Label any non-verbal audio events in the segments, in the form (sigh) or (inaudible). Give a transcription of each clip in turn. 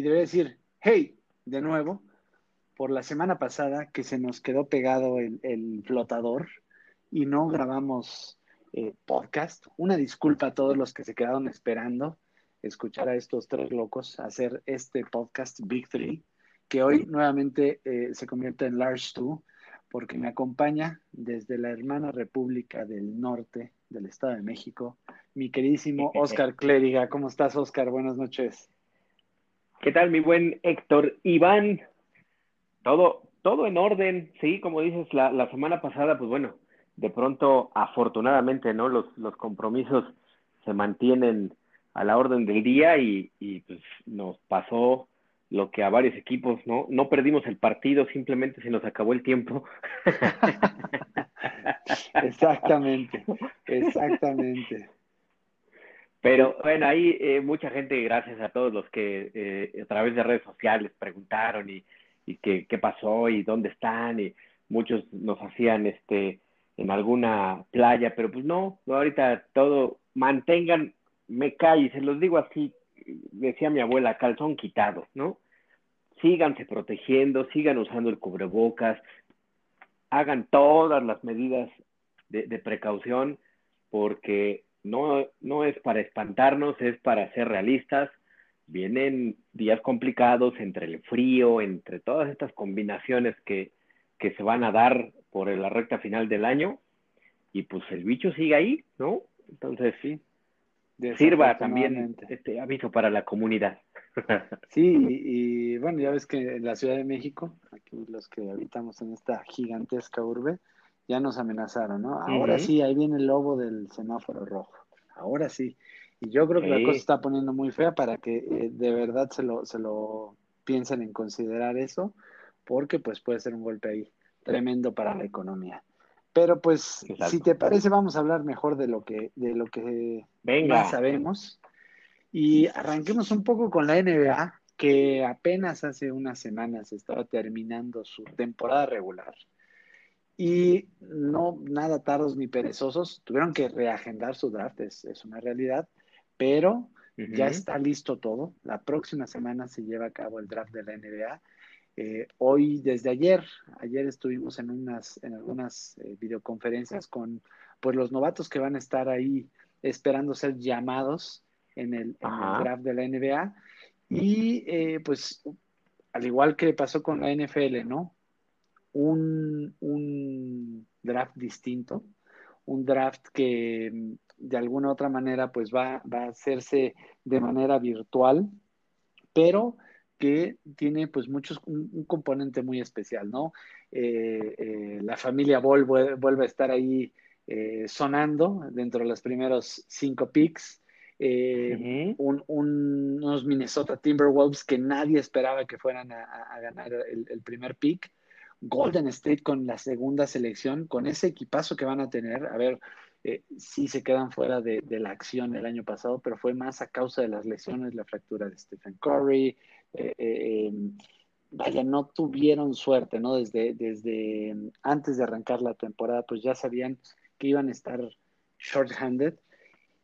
y debería decir, hey, de nuevo, por la semana pasada que se nos quedó pegado el, flotador y no grabamos eh, podcast. Una disculpa a todos los que se quedaron esperando escuchar a estos tres locos hacer este podcast Big Three, que hoy nuevamente eh, se convierte en Large Two, porque me acompaña desde la hermana República del Norte del Estado de México, mi queridísimo (laughs) Oscar Clériga. ¿Cómo estás, Oscar? Buenas noches. ¿Qué tal, mi buen Héctor Iván? Todo, todo en orden, sí, como dices, la, la semana pasada, pues bueno, de pronto, afortunadamente, ¿no? Los, los compromisos se mantienen a la orden del día y, y pues nos pasó lo que a varios equipos, ¿no? No perdimos el partido, simplemente se nos acabó el tiempo. (laughs) (laughs) exactamente, exactamente. Pero bueno, ahí eh, mucha gente, gracias a todos los que eh, a través de redes sociales preguntaron y, qué, pasó y dónde están y muchos nos hacían este en alguna playa, pero pues no, ahorita todo, mantengan, me cae, se los digo así, decía mi abuela, calzón quitado, ¿no? Síganse protegiendo, sigan usando el cubrebocas, hagan todas las medidas de, precaución, porque no, no es para espantarnos, es para ser realistas. Vienen días complicados entre el frío, entre todas estas combinaciones que, que se van a dar por la recta final del año, y pues el bicho sigue ahí, ¿no? Entonces, sí, sirva también este aviso para la comunidad. (laughs) Sí, y, bueno, ya ves que en la Ciudad de México, aquí los que habitamos en esta gigantesca urbe, ya nos amenazaron, ¿no? Ahora sí, ahí viene el lobo del semáforo rojo. Ahora sí. Y yo creo que la cosa está poniendo muy fea para que eh, de verdad se lo, se lo piensen en considerar eso, porque pues puede ser un golpe ahí tremendo para la economía. Pero pues, si te parece, vamos a hablar mejor de lo que, de lo que Venga. sabemos. Y arranquemos un poco con la NBA, que apenas hace unas semanas estaba terminando su temporada regular. Y no nada tardos ni perezosos, tuvieron que reagendar su draft, es, una realidad, pero ya está listo todo. La próxima semana se lleva a cabo el draft de la NBA eh, hoy, desde ayer, ayer estuvimos en unas, en algunas eh, videoconferencias con pues los novatos que van a estar ahí esperando ser llamados en el, draft de la NBA. Y eh, pues, al igual que pasó con la NFL, ¿no? Un, un draft distinto, un draft que de alguna otra manera pues va, va a hacerse de manera virtual, pero que tiene pues muchos, un, componente muy especial, ¿no? Eh, eh, la familia Ball vuelve, a estar ahí eh, sonando dentro de los primeros cinco picks. unos Minnesota Timberwolves que nadie esperaba que fueran a, ganar el, primer pick. Golden State con la segunda selección, con ese equipazo que van a tener. A ver, sí se quedan fuera de, de, la acción el año pasado, pero fue más a causa de las lesiones, la fractura de Stephen Curry, eh, eh, em, vaya, no tuvieron suerte, ¿no? Desde, desde antes de arrancar la temporada, pues ya sabían que iban a estar short-handed.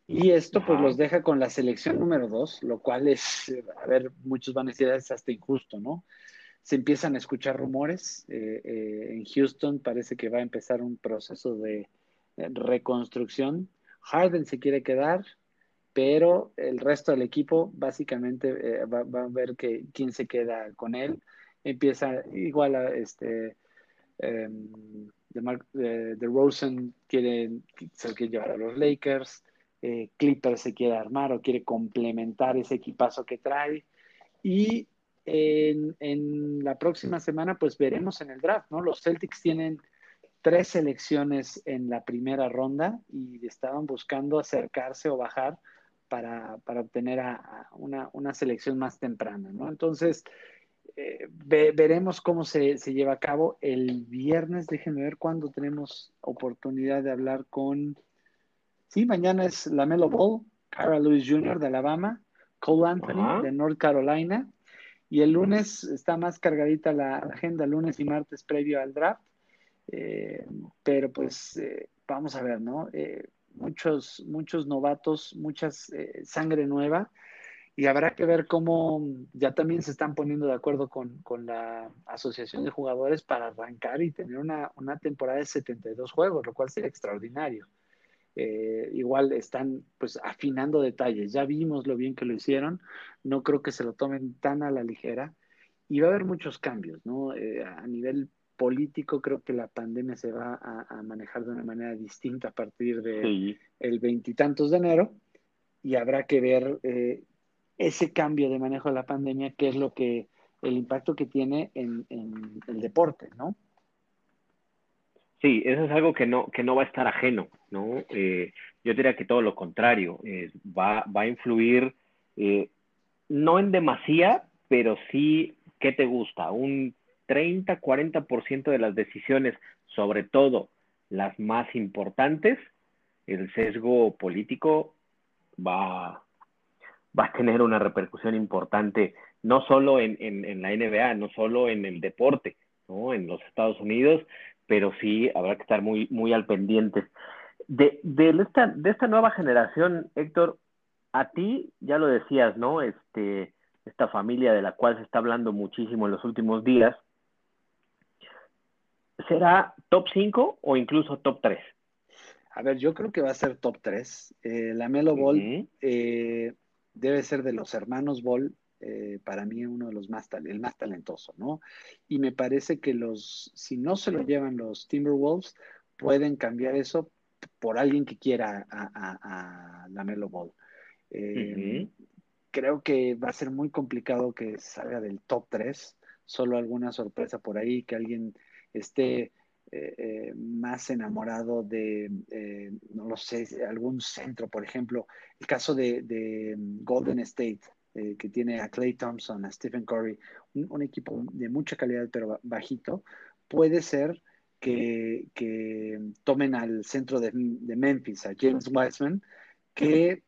Y esto pues los deja con la selección número dos, lo cual es, a ver, muchos van a decir es hasta injusto, ¿no? Se empiezan a escuchar rumores. Eh, en Houston parece que va a empezar un proceso de reconstrucción. Harden se quiere quedar, pero el resto del equipo básicamente eh, va, a ver que, quién se queda con él. Empieza igual a este um, de, Rosen quiere se quiere llevar a los Lakers, eh, Clippers se quiere armar o quiere complementar ese equipazo que trae y en, en, la próxima semana pues veremos en el draft, ¿no? Los Celtics tienen tres selecciones en la primera ronda y estaban buscando acercarse o bajar para, obtener a, una, selección más temprana, ¿no? Entonces, eh, veremos cómo se, lleva a cabo el viernes. Déjenme ver cuándo tenemos oportunidad de hablar con. Sí, mañana es la Melo Ball, Cara Lewis Jr. de Alabama, Cole Anthony de North Carolina. Y el lunes está más cargadita la agenda, lunes y martes previo al draft. Eh, pero pues eh, vamos a ver, ¿no? muchos, muchos novatos, muchas eh, sangre nueva. y habrá que ver cómo ya también se están poniendo de acuerdo con, la Asociación de Jugadores para arrancar y tener una, temporada de 72 juegos, lo cual sería extraordinario. Eh, igual están pues afinando detalles, ya vimos lo bien que lo hicieron, no creo que se lo tomen tan a la ligera. Y va a haber muchos cambios, ¿no? Eh, a nivel político creo que la pandemia se va a, manejar de una manera distinta a partir de el veintitantos de enero. Y habrá que ver eh, ese cambio de manejo de la pandemia, qué es lo que, el impacto que tiene en, el deporte, ¿no? Sí, eso es algo que no, que no va a estar ajeno, ¿no? Eh, yo diría que todo lo contrario, va, va, a influir, eh, no en demasía, pero sí, ¿qué te gusta? Un 30, 40% de las decisiones, sobre todo las más importantes, el sesgo político va, va a tener una repercusión importante, no solo en, la NBA, no solo en el deporte, ¿no? en los Estados Unidos, pero sí habrá que estar muy, muy al pendiente. De, esta, de esta nueva generación, Héctor, a ti, ya lo decías, ¿no? Este, esta familia de la cual se está hablando muchísimo en los últimos días, ¿será top 5 o incluso top 3? A ver, yo creo que va a ser top 3. Eh, la Melo Ball eh, debe ser de los hermanos Ball, eh, para mí uno de los más, el más talentoso, ¿no? Y me parece que los, si no se lo llevan los Timberwolves, pueden cambiar eso por alguien que quiera a, la Melo Ball. Eh, creo que va a ser muy complicado que salga del top 3, solo alguna sorpresa por ahí, que alguien esté eh, eh, más enamorado de, eh, no lo sé, algún centro, por ejemplo, el caso de, Golden State, que tiene a Clay Thompson, a Stephen Curry, un, equipo de mucha calidad pero bajito, puede ser que, tomen al centro de, Memphis, a James Wiseman, que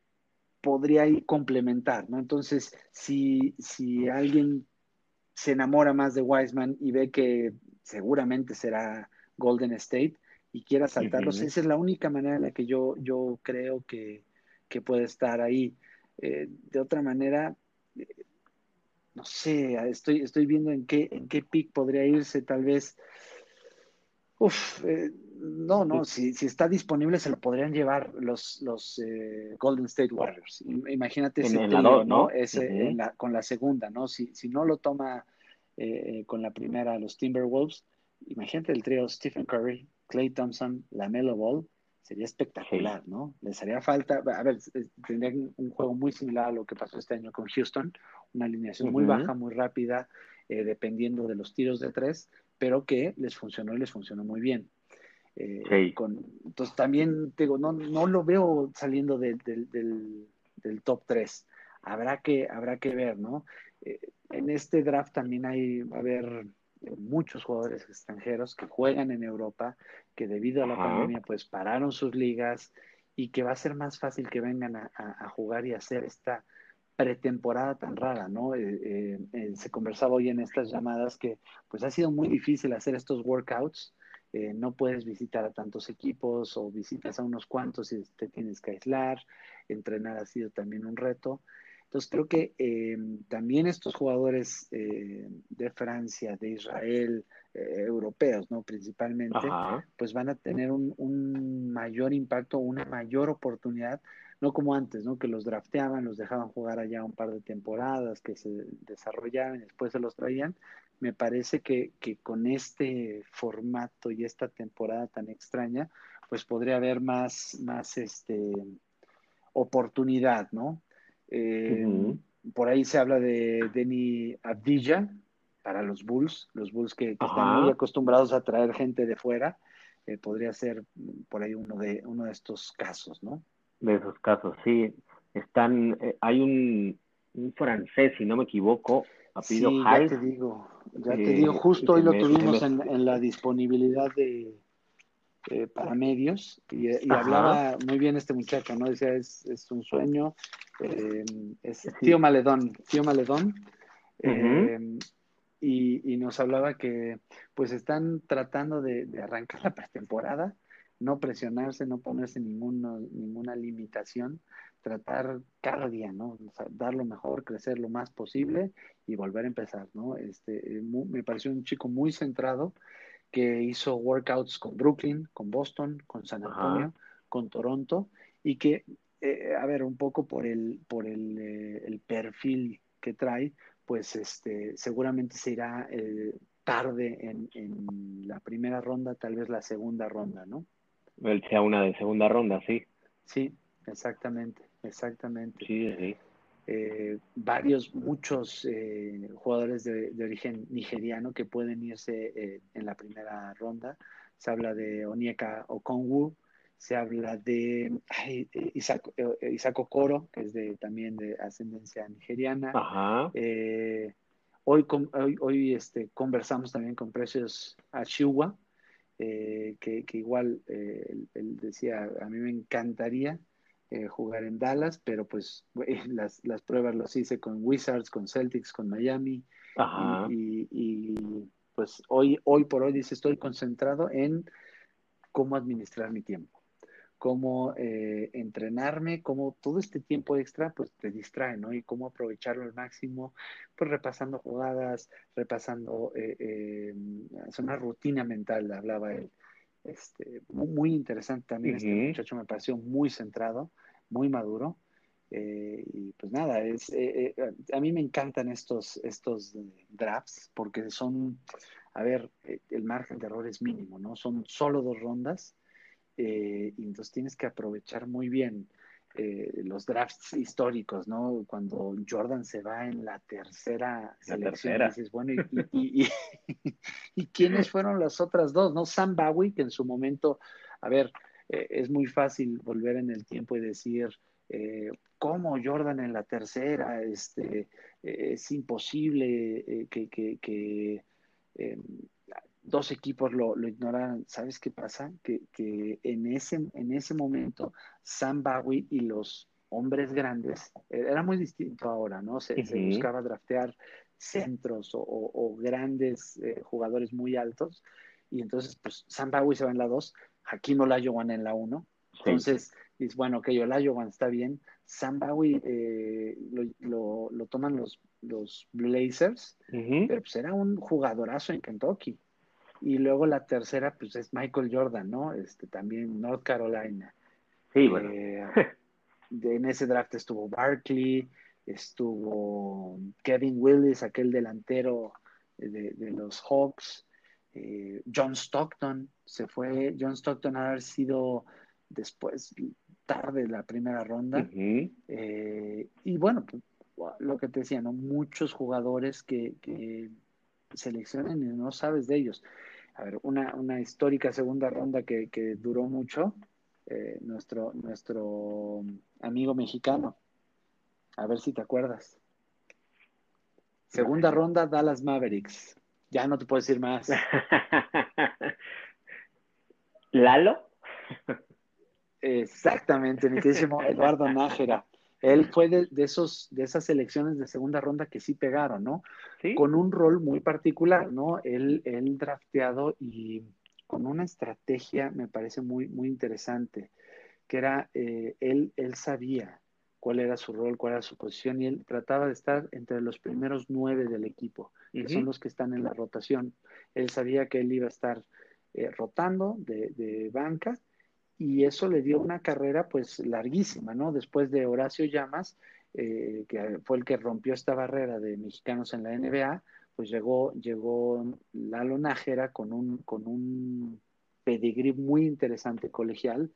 podría ir complementar, ¿no? Entonces, si, si alguien se enamora más de Wiseman y ve que seguramente será Golden State y quiera saltarlos. Esa es la única manera en la que yo, yo creo que, puede estar ahí. Eh, de otra manera, eh, no sé, estoy, estoy viendo en qué, en qué pick podría irse, tal vez. Uf, eh, no, no, si, si, está disponible se lo podrían llevar los, los Golden State Warriors. Imagínate ese ¿no? Ese, con la segunda, ¿no? Si, si no lo toma con la primera los Timberwolves, imagínate el trío Stephen Curry, Clay Thompson, Lamelo Ball, sería espectacular, ¿no? Les haría falta, a ver, tendrían un juego muy similar a lo que pasó este año con Houston, una alineación muy baja, muy rápida, eh, dependiendo de los tiros de tres, pero que les funcionó y les funcionó muy bien. Eh, entonces también digo, no, no lo veo saliendo del, top 3. Habrá que, habrá que ver, ¿no? Eh, en este draft también hay, va a haber muchos jugadores extranjeros que juegan en Europa, que debido a la pandemia pues pararon sus ligas y que va a ser más fácil que vengan a, jugar y hacer esta pretemporada tan rara, ¿no? Eh, eh, eh, se conversaba hoy en estas llamadas que pues ha sido muy difícil hacer estos workouts, no puedes visitar a tantos equipos o visitas a unos cuantos y te tienes que aislar, entrenar ha sido también un reto. Entonces creo que eh, también estos jugadores eh, de Francia, de Israel, eh, europeos, ¿no? Principalmente, pues van a tener un, mayor impacto, una mayor oportunidad, no como antes, ¿no? Que los drafteaban, los dejaban jugar allá un par de temporadas, que se desarrollaban y después se los traían. Me parece que, que con este formato y esta temporada tan extraña, pues podría haber más, más este, oportunidad, ¿no? Eh, por ahí se habla de Denny Abdilla para los Bulls, los Bulls que, están muy acostumbrados a traer gente de fuera. Eh, podría ser por ahí uno de, uno de estos casos, ¿no? De esos casos, sí. Están, eh, hay un, francés, si no me equivoco, apellido sí, Ya te digo, ya te digo, justo hoy lo tuvimos en la disponibilidad de, para medios y, hablaba muy bien este muchacho, ¿no? Decía, es, es un sueño, eh, es tío Maledón, tío Maledón. Eh, y, y, nos hablaba que pues están tratando de, arrancar la pretemporada no presionarse, no ponerse ninguna, ninguna limitación, tratar cada día, ¿no? dar lo mejor, crecer lo más posible y volver a empezar, ¿no? Este, me pareció un chico muy centrado que hizo workouts con Brooklyn, con Boston, con San Antonio, con Toronto y que, eh, a ver, un poco por el, por el, eh, el, perfil que trae, pues este, seguramente se irá eh, tarde en, en la primera ronda, tal vez la segunda ronda, ¿no? Él sea una de segunda ronda, sí. Sí, exactamente, exactamente. Sí, sí. Eh, varios, muchos eh, jugadores de, origen nigeriano que pueden irse eh, en la primera ronda. Se habla de Onyeka Okongwu, se habla de Isaac, Okoro, que es de, también de ascendencia nigeriana. Ajá. hoy hoy, hoy este, conversamos también con Precious Ashiwa, eh, que, igual eh, él, decía, a mí me encantaría eh, jugar en Dallas, pero pues (laughs) las, las, pruebas las hice con Wizards, con Celtics, con Miami. Y, pues hoy, hoy por hoy dice, estoy concentrado en cómo administrar mi tiempo cómo eh, entrenarme, cómo todo este tiempo extra pues te distrae, ¿no? Y cómo aprovecharlo al máximo, pues repasando jugadas, repasando, eh, eh, es una rutina mental, hablaba él. Este, muy, interesante también este muchacho, me pareció muy centrado, muy maduro. y pues nada, es, a mí me encantan estos, estos drafts porque son, a ver, el margen de error es mínimo, ¿no? Son solo dos rondas eh, y entonces tienes que aprovechar muy bien eh, los drafts históricos, ¿no? Cuando Jordan se va en la tercera selección, dices, bueno, y, (laughs) y, quiénes fueron las otras dos, ¿no? Sam Bowie, que en su momento, a ver, eh, es muy fácil volver en el tiempo y decir, ¿cómo Jordan en la tercera? Este, es imposible que, que, que em, dos equipos lo, lo ignoraron. ¿Sabes qué pasa? Que, que, en, ese, en ese momento Sam Bowie y los hombres grandes, eh, era muy distinto ahora, ¿no? Se, buscaba draftear centros o, grandes eh, jugadores muy altos. Y entonces, pues, Sam Bowie se va en la 2, Hakim Olajuwon en la 1. Entonces, dices, bueno, ok, Olajuwon está bien. Sam Bowie eh, lo, lo, toman los, los Blazers, pero pues era un jugadorazo en Kentucky. Y luego la tercera, pues es Michael Jordan, ¿no? Este, también North Carolina. Sí, bueno. Eh, en ese draft estuvo Barkley, estuvo Kevin Willis, aquel delantero de, los Hawks, eh, John Stockton, se fue, John Stockton a haber sido después, tarde la primera ronda. Eh, y bueno, pues, lo que te decía, ¿no? Muchos jugadores que, que seleccionan y no sabes de ellos. A ver, una, una histórica segunda ronda que, que duró mucho, eh, nuestro, nuestro amigo mexicano. A ver si te acuerdas. Segunda ronda, Dallas Mavericks. Ya no te puedo decir más. (laughs) ¿Lalo? Exactamente, mi queridísimo Eduardo Nájera. Él fue de, esos, de esas selecciones de segunda ronda que sí pegaron, ¿no? Con un rol muy particular, ¿no? Él, él drafteado y con una estrategia, me parece muy, muy interesante, que era, eh, él, él sabía cuál era su rol, cuál era su posición, y él trataba de estar entre los primeros nueve del equipo, que son los que están en la rotación. Él sabía que él iba a estar eh, rotando de, de banca y eso le dio una carrera pues larguísima, ¿no? Después de Horacio Llamas, eh, que fue el que rompió esta barrera de mexicanos en la NBA, pues llegó, llegó Lalo Nájera con un, con un pedigrí muy interesante colegial,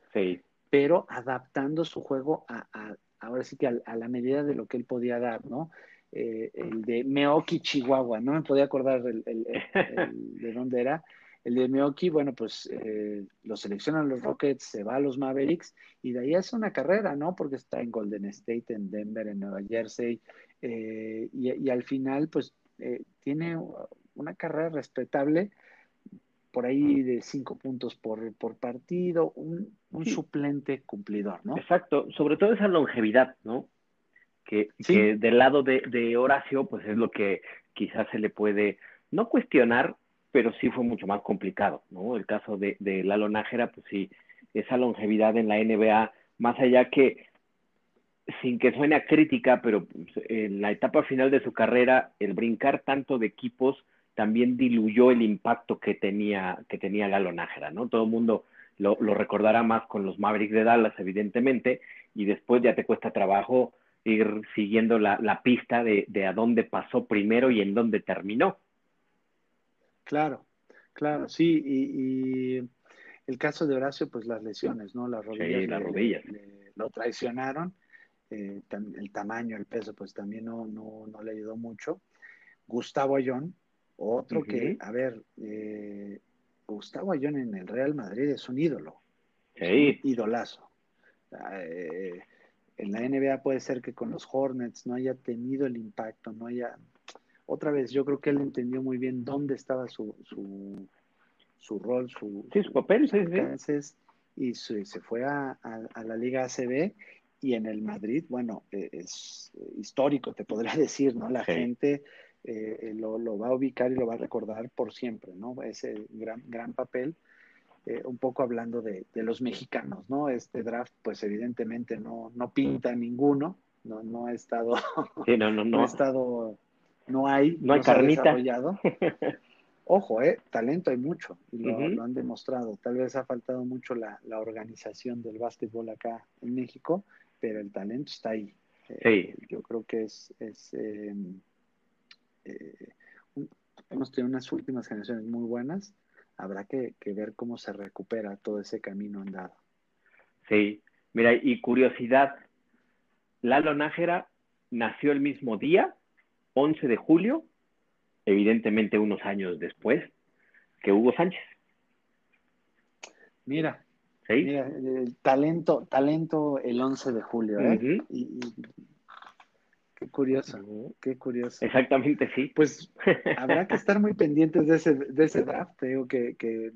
pero adaptando su juego a, ahora sí que a, la medida de lo que él podía dar, ¿no? Eh, el de Meoki, Chihuahua, no me podía acordar el, de dónde era, el de Meoki, bueno, pues eh, lo seleccionan los Rockets, se va a los Mavericks y de ahí hace una carrera, ¿no? Porque está en Golden State, en Denver, en Nueva Jersey eh, y, al final, pues eh, tiene una carrera respetable por ahí de cinco puntos por, por partido, un, suplente cumplidor, ¿no? Exacto, sobre todo esa longevidad, ¿no? Que, del lado de, de Horacio, pues es lo que quizás se le puede no cuestionar, pero sí fue mucho más complicado, ¿no? El caso de, de Lalo Nájera, pues sí, esa longevidad en la NBA, más allá que, sin que suene crítica, pero pues, en la etapa final de su carrera, el brincar tanto de equipos también diluyó el impacto que tenía, que tenía Galo Nájera, ¿no? Todo el mundo lo, recordará más con los Mavericks de Dallas, evidentemente, y después ya te cuesta trabajo ir siguiendo la, pista de, a dónde pasó primero y en dónde terminó. Claro, claro, sí, y, el caso de Horacio, pues las lesiones, ¿no? Las rodillas. las rodillas. lo traicionaron, eh, el tamaño, el peso, pues también no, no, no le ayudó mucho. Gustavo Ayón, otro que, a ver, eh, Gustavo Ayón en el Real Madrid es un ídolo. Sí. idolazo. Eh, en la NBA puede ser que con los Hornets no haya tenido el impacto, no haya... Otra vez, yo creo que él entendió muy bien dónde estaba su, su, su rol, su, sí, su papel, sí, y se fue a, la Liga ACB y en el Madrid, bueno, e, es histórico, te podría (laughs) decir, ¿no? La gente eh, lo, lo, va a ubicar y lo va a recordar por siempre, ¿no? Ese gran, gran papel. Eh, un poco hablando de, de, los mexicanos, ¿no? Este draft, pues evidentemente no, no pinta ninguno, no, no ha estado, sí, no, no, (laughs) no. ha estado, no hay, no hay carnita. (laughs) Ojo, eh, talento hay mucho y lo, han demostrado. Tal vez ha faltado mucho la, la, organización del básquetbol acá en México, pero el talento está ahí. Eh, yo creo que es, es em, eh, hemos tenido unas últimas generaciones muy buenas, habrá que, ver cómo se recupera todo ese camino andado. Sí, mira, y curiosidad, Lalo Nájera nació el mismo día, 11 de julio, evidentemente unos años después, que Hugo Sánchez. Mira, mira el talento, talento el 11 de julio, ¿eh? y, Qué curioso, qué curioso. Exactamente, sí. Pues (laughs) habrá que estar muy pendientes de ese, de ese draft. Te digo que,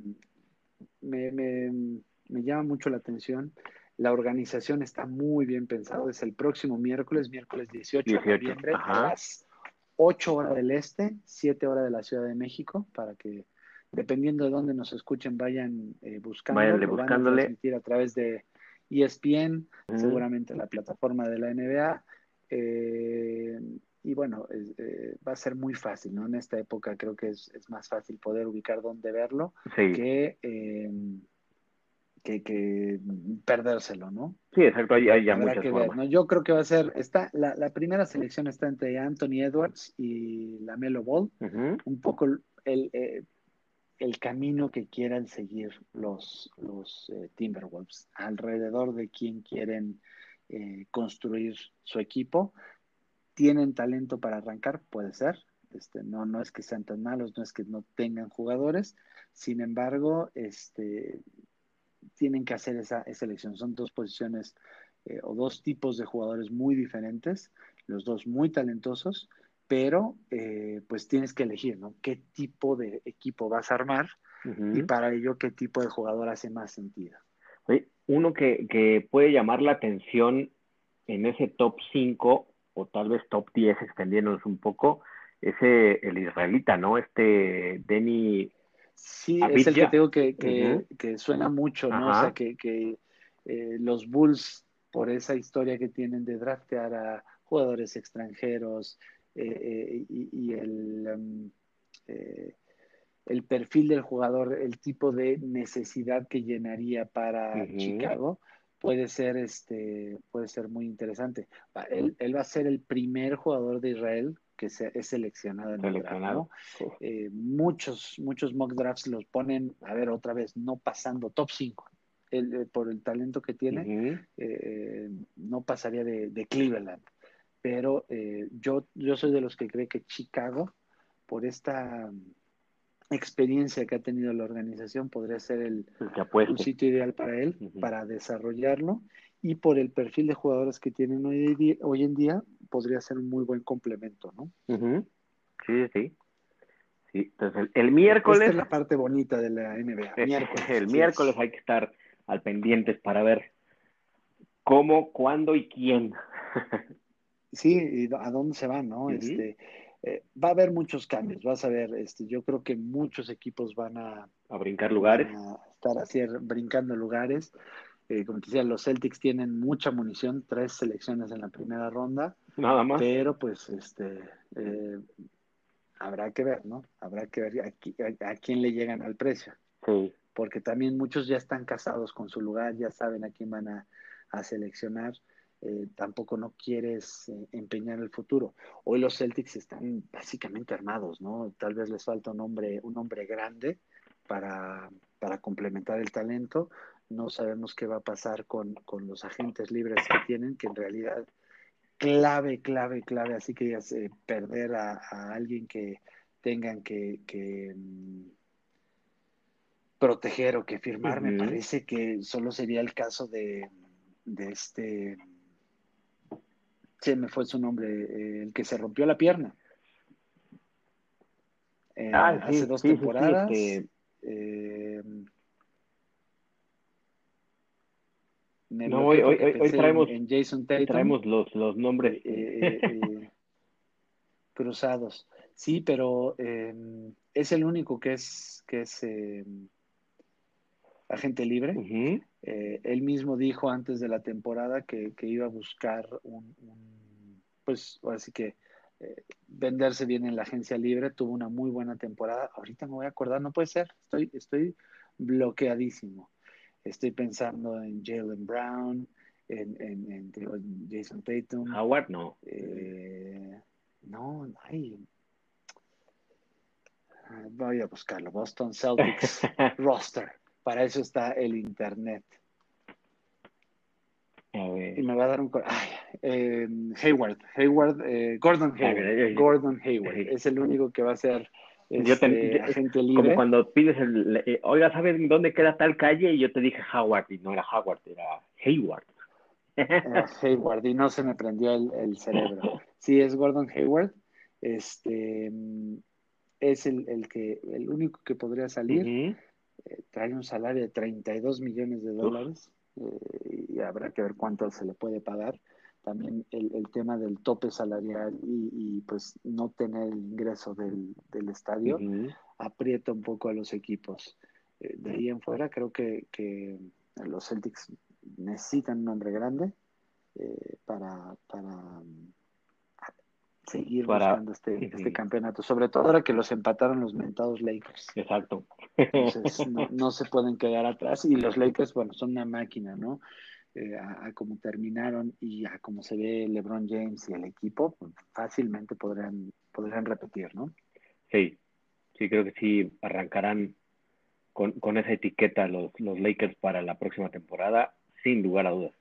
me, llama mucho la atención. La organización está muy bien pensada. Es el próximo miércoles, miércoles 18, de noviembre, a las 8 horas del este, 7 horas de la Ciudad de México, para que, dependiendo de dónde nos escuchen, vayan eh, buscando. Vayan buscándole. Van a a través de ESPN, seguramente la plataforma de la NBA eh, y bueno, eh, va a ser muy fácil, ¿no? En esta época creo que es, más fácil poder ubicar dónde verlo que, eh, que, que, perdérselo, ¿no? Sí, exacto, hay, ya muchas ¿no? Yo creo que va a ser, está, la, la, primera selección está entre Anthony Edwards y la Melo Ball, un poco el, el camino que quieran seguir los, los Timberwolves, alrededor de quién quieren eh, construir su equipo. ¿Tienen talento para arrancar? Puede ser. Este, no, no es que sean tan malos, no es que no tengan jugadores. Sin embargo, este, tienen que hacer esa, elección. Son dos posiciones eh, o dos tipos de jugadores muy diferentes, los dos muy talentosos, pero eh, pues tienes que elegir, ¿no? ¿Qué tipo de equipo vas a armar? Y para ello, ¿qué tipo de jugador hace más sentido? uno que, puede llamar la atención en ese top 5 o tal vez top 10 extendiéndonos un poco, es el israelita, ¿no? Este Denny. Sí, es el que tengo que, que, suena mucho, ¿no? O sea, que, que eh, los Bulls, por esa historia que tienen de draftear a jugadores extranjeros eh, eh, y, el. Um, el perfil del jugador, el tipo de necesidad que llenaría para Chicago, puede ser, este, puede ser muy interesante. Él, va a ser el primer jugador de Israel que se, es seleccionado en el draft. Eh, muchos, muchos mock drafts los ponen, a ver, otra vez, no pasando top 5. Eh, por el talento que tiene, eh, no pasaría de, de Cleveland. Pero yo, yo soy de los que cree que Chicago, por esta experiencia que ha tenido la organización podría ser el, un sitio ideal para él, para desarrollarlo y por el perfil de jugadores que tienen hoy, hoy en día podría ser un muy buen complemento, ¿no? Sí, sí. Sí, entonces el, miércoles... Esta es la parte bonita de la NBA. (laughs) el miércoles hay que estar al pendientes para ver cómo, cuándo y quién. (laughs) sí, y a dónde se van, ¿no? Este, eh, va a haber muchos cambios, vas a ver, este, yo creo que muchos equipos van a, a brincar lugares. a estar así brincando lugares. Eh, como te decía, los Celtics tienen mucha munición, tres selecciones en la primera ronda. Nada más. Pero pues este eh, habrá que ver, ¿no? Habrá que ver a, a, quién le llegan al precio. Sí. Porque también muchos ya están casados con su lugar, ya saben a quién van a, a seleccionar. Eh, tampoco no quieres empeñar el futuro. Hoy los Celtics están básicamente armados, ¿no? Tal vez les falta un hombre, un hombre grande para, para complementar el talento. No sabemos qué va a pasar con, con, los agentes libres que tienen, que en realidad clave, clave, clave, así que ya sé, perder a, a, alguien que tengan que, que mm, proteger o que firmar, me parece que solo sería el caso de, de este se me fue su nombre, eh, el que se rompió la pierna. Eh, ah, hace dos temporadas. Este eh, no, hoy, hoy, hoy traemos, en Jason traemos los, los nombres cruzados. Sí, pero em, es el único que es, que es em, agente libre. Eh, él mismo dijo antes de la temporada que, iba a buscar un, pues así que eh, venderse bien en la agencia libre. Tuvo una muy buena temporada. Ahorita me voy a acordar, no puede ser. Estoy, estoy bloqueadísimo. Estoy pensando en Jalen Brown, en, en, Jason Tatum. Howard, no. Eh, no, ay, Voy a buscarlo. Boston Celtics (laughs) roster. Para eso está el Internet. Y me va a dar un... Ay, eh, Hayward, Hayward, eh, Gordon Hayward. Gordon Hayward. Es el único que va a ser este, agente libre. Como cuando pides el... Eh, Oiga, ¿sabes dónde queda tal calle? Y yo te dije Howard, y no era Howard, era Hayward. Era (laughs) Hayward, y no se me prendió el, cerebro. Sí, es Gordon Hayward. Este es el, el que el único que podría salir. Eh, trae un salario de 32 millones de dólares eh, y habrá que ver cuánto se le puede pagar. También el, el tema del tope salarial y, pues no tener el ingreso del, del estadio aprieta un poco a los equipos. Eh, de ahí en fuera creo que, que los Celtics necesitan un hombre grande para, para seguir buscando este, (laughs) este campeonato, sobre todo ahora que los empataron los mentados Lakers. Exacto. Entonces no, se pueden quedar atrás y los Lakers, bueno, son una máquina, ¿no? Eh, a, cómo terminaron y a cómo se ve LeBron James y el equipo, pues, fácilmente podrían, podrían repetir, ¿no? Sí, sí, creo que sí arrancarán con, con esa etiqueta los, los Lakers para la próxima temporada, sin lugar a dudas.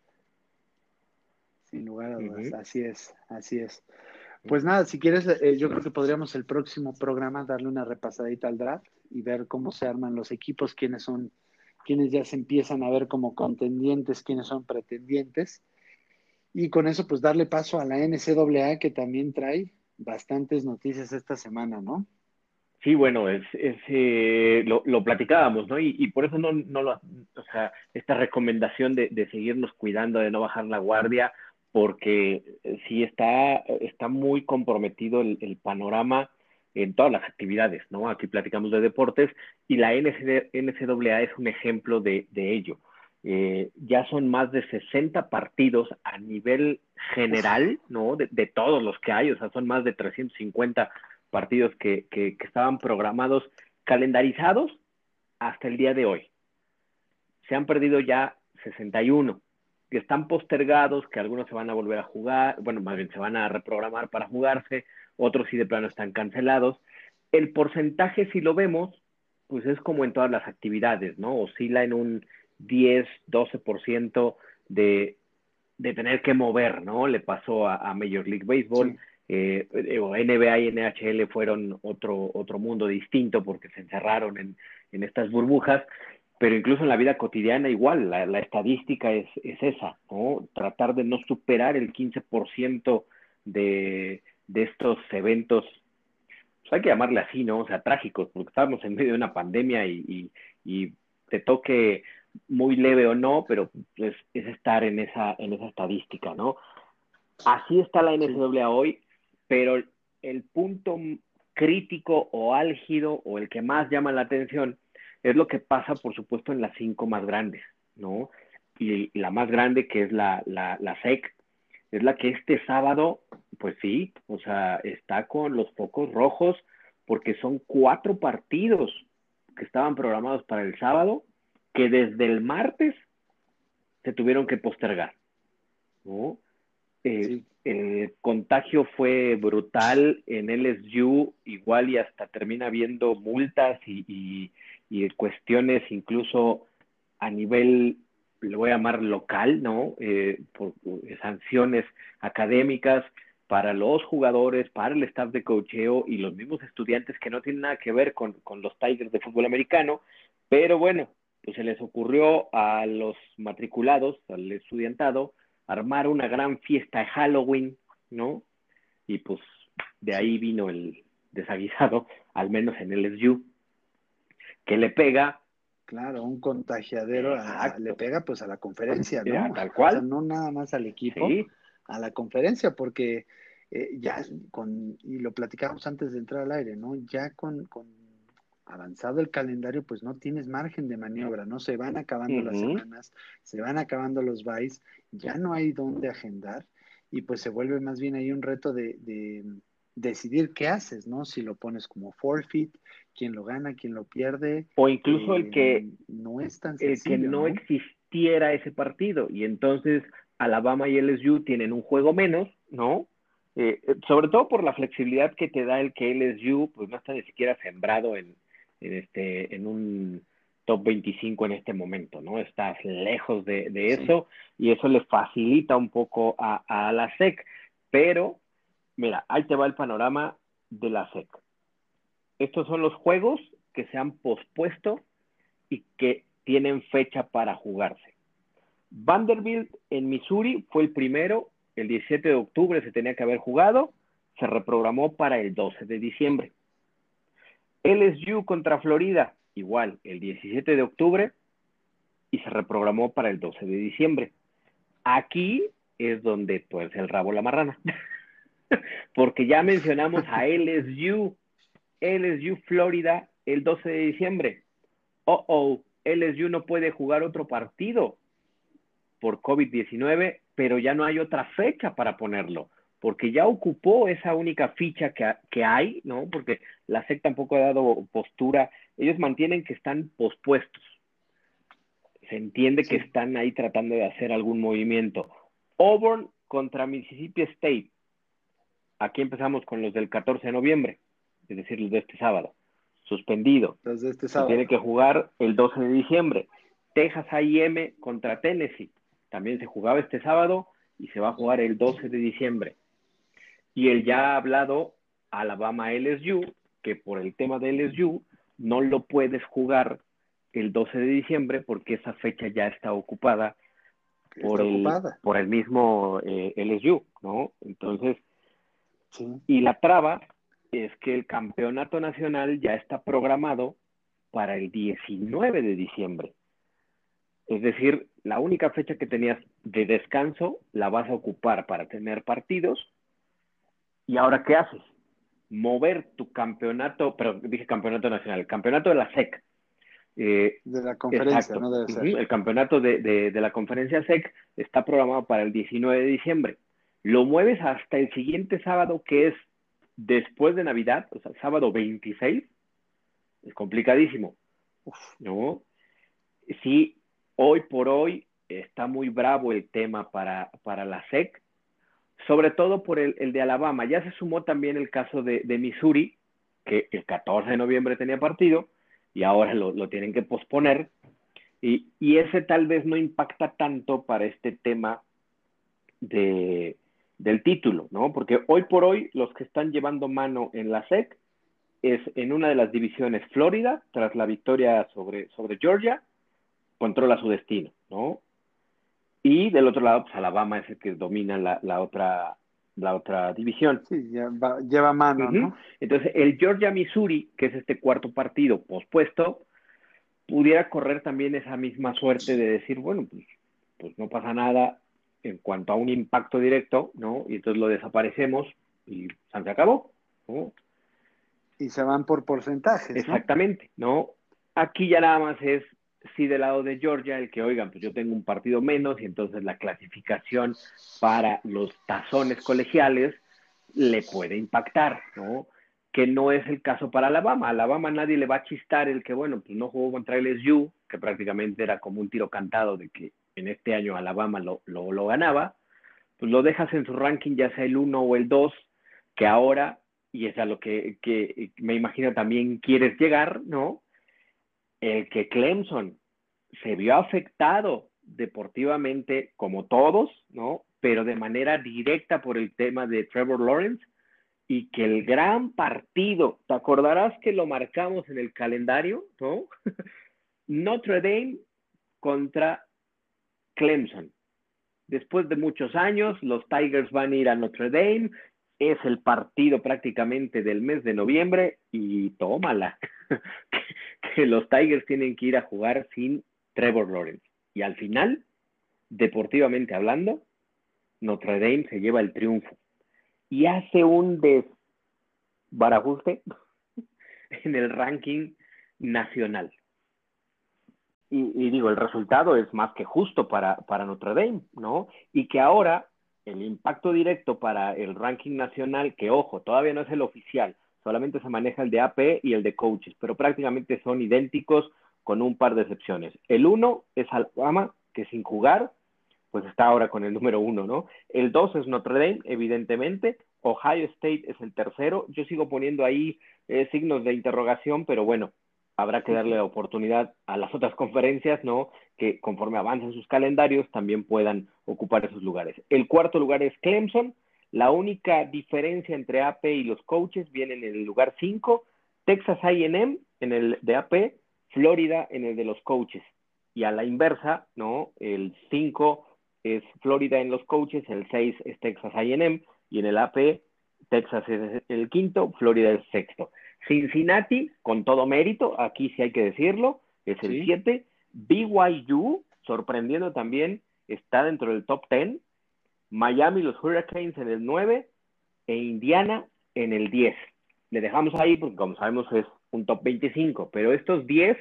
Sin lugar a dudas, así es, así es. Pues nada, si quieres, eh, yo creo que podríamos el próximo programa darle una repasadita al draft y ver cómo se arman los equipos, quiénes son, quiénes ya se empiezan a ver como contendientes, quiénes son pretendientes. Y con eso, pues darle paso a la NCAA que también trae bastantes noticias esta semana, ¿no? Sí, bueno, es, es eh, lo, platicábamos, ¿no? Y, por eso no, no lo, o sea, esta recomendación de, seguirnos cuidando, de no bajar la guardia, porque sí está, está muy comprometido el, panorama en todas las actividades, ¿no? Aquí platicamos de deportes y la NCAA es un ejemplo de, ello. Eh, ya son más de 60 partidos a nivel general, ¿no? De, todos los que hay, o sea, son más de 350 partidos que, que, que estaban programados, calendarizados hasta el día de hoy. Se han perdido ya 61 que están postergados, que algunos se van a volver a jugar, bueno, más bien se van a reprogramar para jugarse, otros sí de plano están cancelados. El porcentaje, si lo vemos, pues es como en todas las actividades, ¿no? Oscila en un 10, 12% de, de tener que mover, ¿no? Le pasó a, Major League Baseball. Eh, NBA y NHL fueron otro, otro mundo distinto porque se encerraron en, en estas burbujas, pero incluso en la vida cotidiana igual, la, estadística es, esa, ¿no? Tratar de no superar el 15% de, de estos eventos, pues hay que llamarle así, ¿no? O sea, trágicos, porque estamos en medio de una pandemia y, y, te toque muy leve o no, pero es, es, estar en esa, en esa estadística, ¿no? Así está la NCAA hoy, pero el punto crítico o álgido o el que más llama la atención es lo que pasa, por supuesto, en las cinco más grandes, ¿no? Y la más grande, que es la, la, la SEC, es la que este sábado, pues sí, o sea, está con los focos rojos, porque son cuatro partidos que estaban programados para el sábado, que desde el martes se tuvieron que postergar, ¿no? Eh, el contagio fue brutal en LSU, igual y hasta termina habiendo multas y, cuestiones incluso a nivel, lo voy a llamar local, ¿no? Eh, por, sanciones académicas para los jugadores, para el staff de cocheo y los mismos estudiantes que no tienen nada que ver con, con los Tigers de fútbol americano, pero bueno, pues se les ocurrió a los matriculados, al estudiantado, armar una gran fiesta de Halloween, ¿no? Y pues de ahí vino el desaguisado, al menos en el SU, que le pega. Claro, un contagiadero le pega pues a la conferencia, ¿no? tal cual. O sea, no nada más al equipo, a la conferencia, porque eh, ya con, y lo platicamos antes de entrar al aire, ¿no? Ya con, con avanzado el calendario, pues no tienes margen de maniobra, ¿no? Se van acabando las semanas, se van acabando los buys, ya no hay dónde agendar y pues se vuelve más bien ahí un reto de, decidir qué haces, ¿no? Si lo pones como forfeit, quién lo gana, quién lo pierde. O incluso el que eh, no es tan El que no, existiera ese partido y entonces Alabama y LSU tienen un juego menos, ¿no? Eh, sobre todo por la flexibilidad que te da el que LSU pues no está ni siquiera sembrado en, en, este, en un top 25 en este momento, ¿no? Estás lejos de, eso y eso le facilita un poco a, a, la SEC. Pero, mira, ahí te va el panorama de la SEC. Estos son los juegos que se han pospuesto y que tienen fecha para jugarse. Vanderbilt en Missouri fue el primero, el 17 de octubre se tenía que haber jugado, se reprogramó para el 12 de diciembre. LSU contra Florida, igual, el 17 de octubre y se reprogramó para el 12 de diciembre. Aquí es donde pues el rabo la marrana. (laughs) (laughs) Porque ya mencionamos a LSU, LSU Florida el 12 de diciembre. Oh, oh, LSU no puede jugar otro partido por COVID-19, pero ya no hay otra fecha para ponerlo porque ya ocupó esa única ficha que, hay, ¿no? Porque la SEC tampoco ha dado postura. Ellos mantienen que están pospuestos. Se entiende que están ahí tratando de hacer algún movimiento. Auburn contra Mississippi State. Aquí empezamos con los del 14 de noviembre, es decir, los de este sábado. Suspendido. Los de este sábado. tiene que jugar el 12 de diciembre. Texas A&M contra Tennessee. También se jugaba este sábado y se va a jugar el 12 de diciembre. Y él ya ha hablado Alabama LSU, que por el tema de LSU no lo puedes jugar el 12 de diciembre porque esa fecha ya está ocupada por, el, por el mismo eh, LSU, ¿no? Entonces, y la traba es que el campeonato nacional ya está programado para el 19 de diciembre. Es decir, la única fecha que tenías de descanso la vas a ocupar para tener partidos ¿Y ahora qué haces? Mover tu campeonato, pero dije campeonato nacional, el campeonato de la SEC. Eh, de la conferencia, no debe ser. El campeonato de, la conferencia SEC está programado para el 19 de diciembre. Lo mueves hasta el siguiente sábado, que es después de Navidad, o sea, sábado 26. Es complicadísimo. ¿No? Sí, hoy por hoy está muy bravo el tema para, para la SEC sobre todo por el, de Alabama. Ya se sumó también el caso de, Missouri, que el 14 de noviembre tenía partido y ahora lo, tienen que posponer. Y, ese tal vez no impacta tanto para este tema de, del título, ¿no? Porque hoy por hoy los que están llevando mano en la SEC es en una de las divisiones Florida, tras la victoria sobre, sobre Georgia, controla su destino, ¿no? Y del otro lado, pues Alabama es el que domina la, otra, la otra división. Sí, lleva, mano, ¿no? Entonces, el Georgia-Missouri, que es este cuarto partido pospuesto, pudiera correr también esa misma suerte de decir, bueno, pues, pues no pasa nada en cuanto a un impacto directo, ¿no? Y entonces lo desaparecemos y se acabó, ¿no? Y se van por porcentajes. Exactamente, ¿no? aquí ya nada más es si del lado de Georgia, el que oigan, pues yo tengo un partido menos y entonces la clasificación para los tazones colegiales le puede impactar, ¿no? Que no es el caso para Alabama. Alabama nadie le va a chistar el que, bueno, pues no jugó contra el SU, que prácticamente era como un tiro cantado de que en este año Alabama lo, lo, ganaba, pues lo dejas en su ranking ya sea el 1 o el 2, que ahora, y es a lo que, que me imagino también quieres llegar, ¿no? el que Clemson se vio afectado deportivamente como todos, ¿no? Pero de manera directa por el tema de Trevor Lawrence y que el gran partido, te acordarás que lo marcamos en el calendario, ¿no? (laughs) Notre Dame contra Clemson. Después de muchos años, los Tigers van a ir a Notre Dame, es el partido prácticamente del mes de noviembre y tómala, (laughs) que los Tigers tienen que ir a jugar sin Trevor Lawrence. Y al final, deportivamente hablando, Notre Dame se lleva el triunfo y hace un desbarajuste (laughs) en el ranking nacional. Y, digo, el resultado es más que justo para, para Notre Dame, ¿no? Y que ahora el impacto directo para el ranking nacional, que ojo, todavía no es el oficial, solamente se maneja el de AP y el de coaches, pero prácticamente son idénticos con un par de excepciones. El uno es Alabama, que sin jugar, pues está ahora con el número uno, ¿no? El dos es Notre Dame, evidentemente. Ohio State es el tercero. Yo sigo poniendo ahí eh, signos de interrogación, pero bueno, habrá que darle la oportunidad a las otras conferencias, ¿no? Que conforme avancen sus calendarios también puedan ocupar esos lugares. El cuarto lugar es Clemson. La única diferencia entre AP y los coaches viene en el lugar 5, Texas AM en el de AP, Florida en el de los coaches. Y a la inversa, ¿no? El 5 es Florida en los coaches, el 6 es Texas AM y en el AP Texas es el quinto, Florida es el sexto. Cincinnati, con todo mérito, aquí sí hay que decirlo, es el 7. BYU, sorprendiendo también, está dentro del top 10. Miami, los Hurricanes en el 9 e Indiana en el 10. Le dejamos ahí porque como sabemos es un top 25, pero estos 10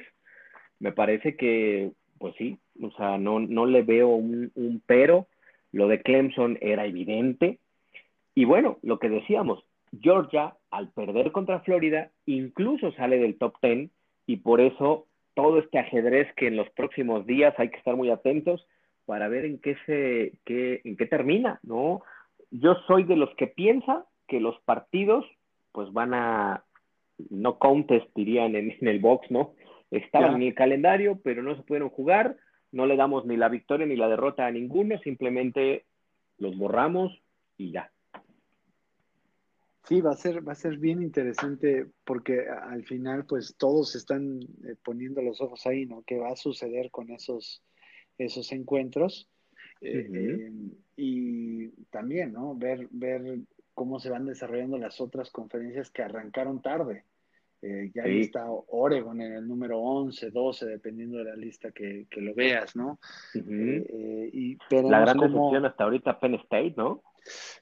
me parece que, pues sí, o sea, no, no le veo un, un pero. Lo de Clemson era evidente. Y bueno, lo que decíamos, Georgia, al perder contra Florida, incluso sale del top 10 y por eso todo este ajedrez que en los próximos días hay que estar muy atentos para ver en qué se qué, en qué termina, ¿no? Yo soy de los que piensa que los partidos pues van a no contest dirían en, el box, ¿no? Estaban en el calendario, pero no se pudieron jugar, no le damos ni la victoria ni la derrota a ninguno, simplemente los borramos y ya. Sí, va a ser, va a ser bien interesante porque al final, pues todos están eh, poniendo los ojos ahí, ¿no? ¿Qué va a suceder con esos, esos encuentros? Eh, eh, y también, ¿no? Ver, ver cómo se van desarrollando las otras conferencias que arrancaron tarde. ya ahí está Oregon en el número 11, 12, dependiendo de la lista que, lo veas, ¿no? y la gran decepción hasta ahorita Penn State, ¿no?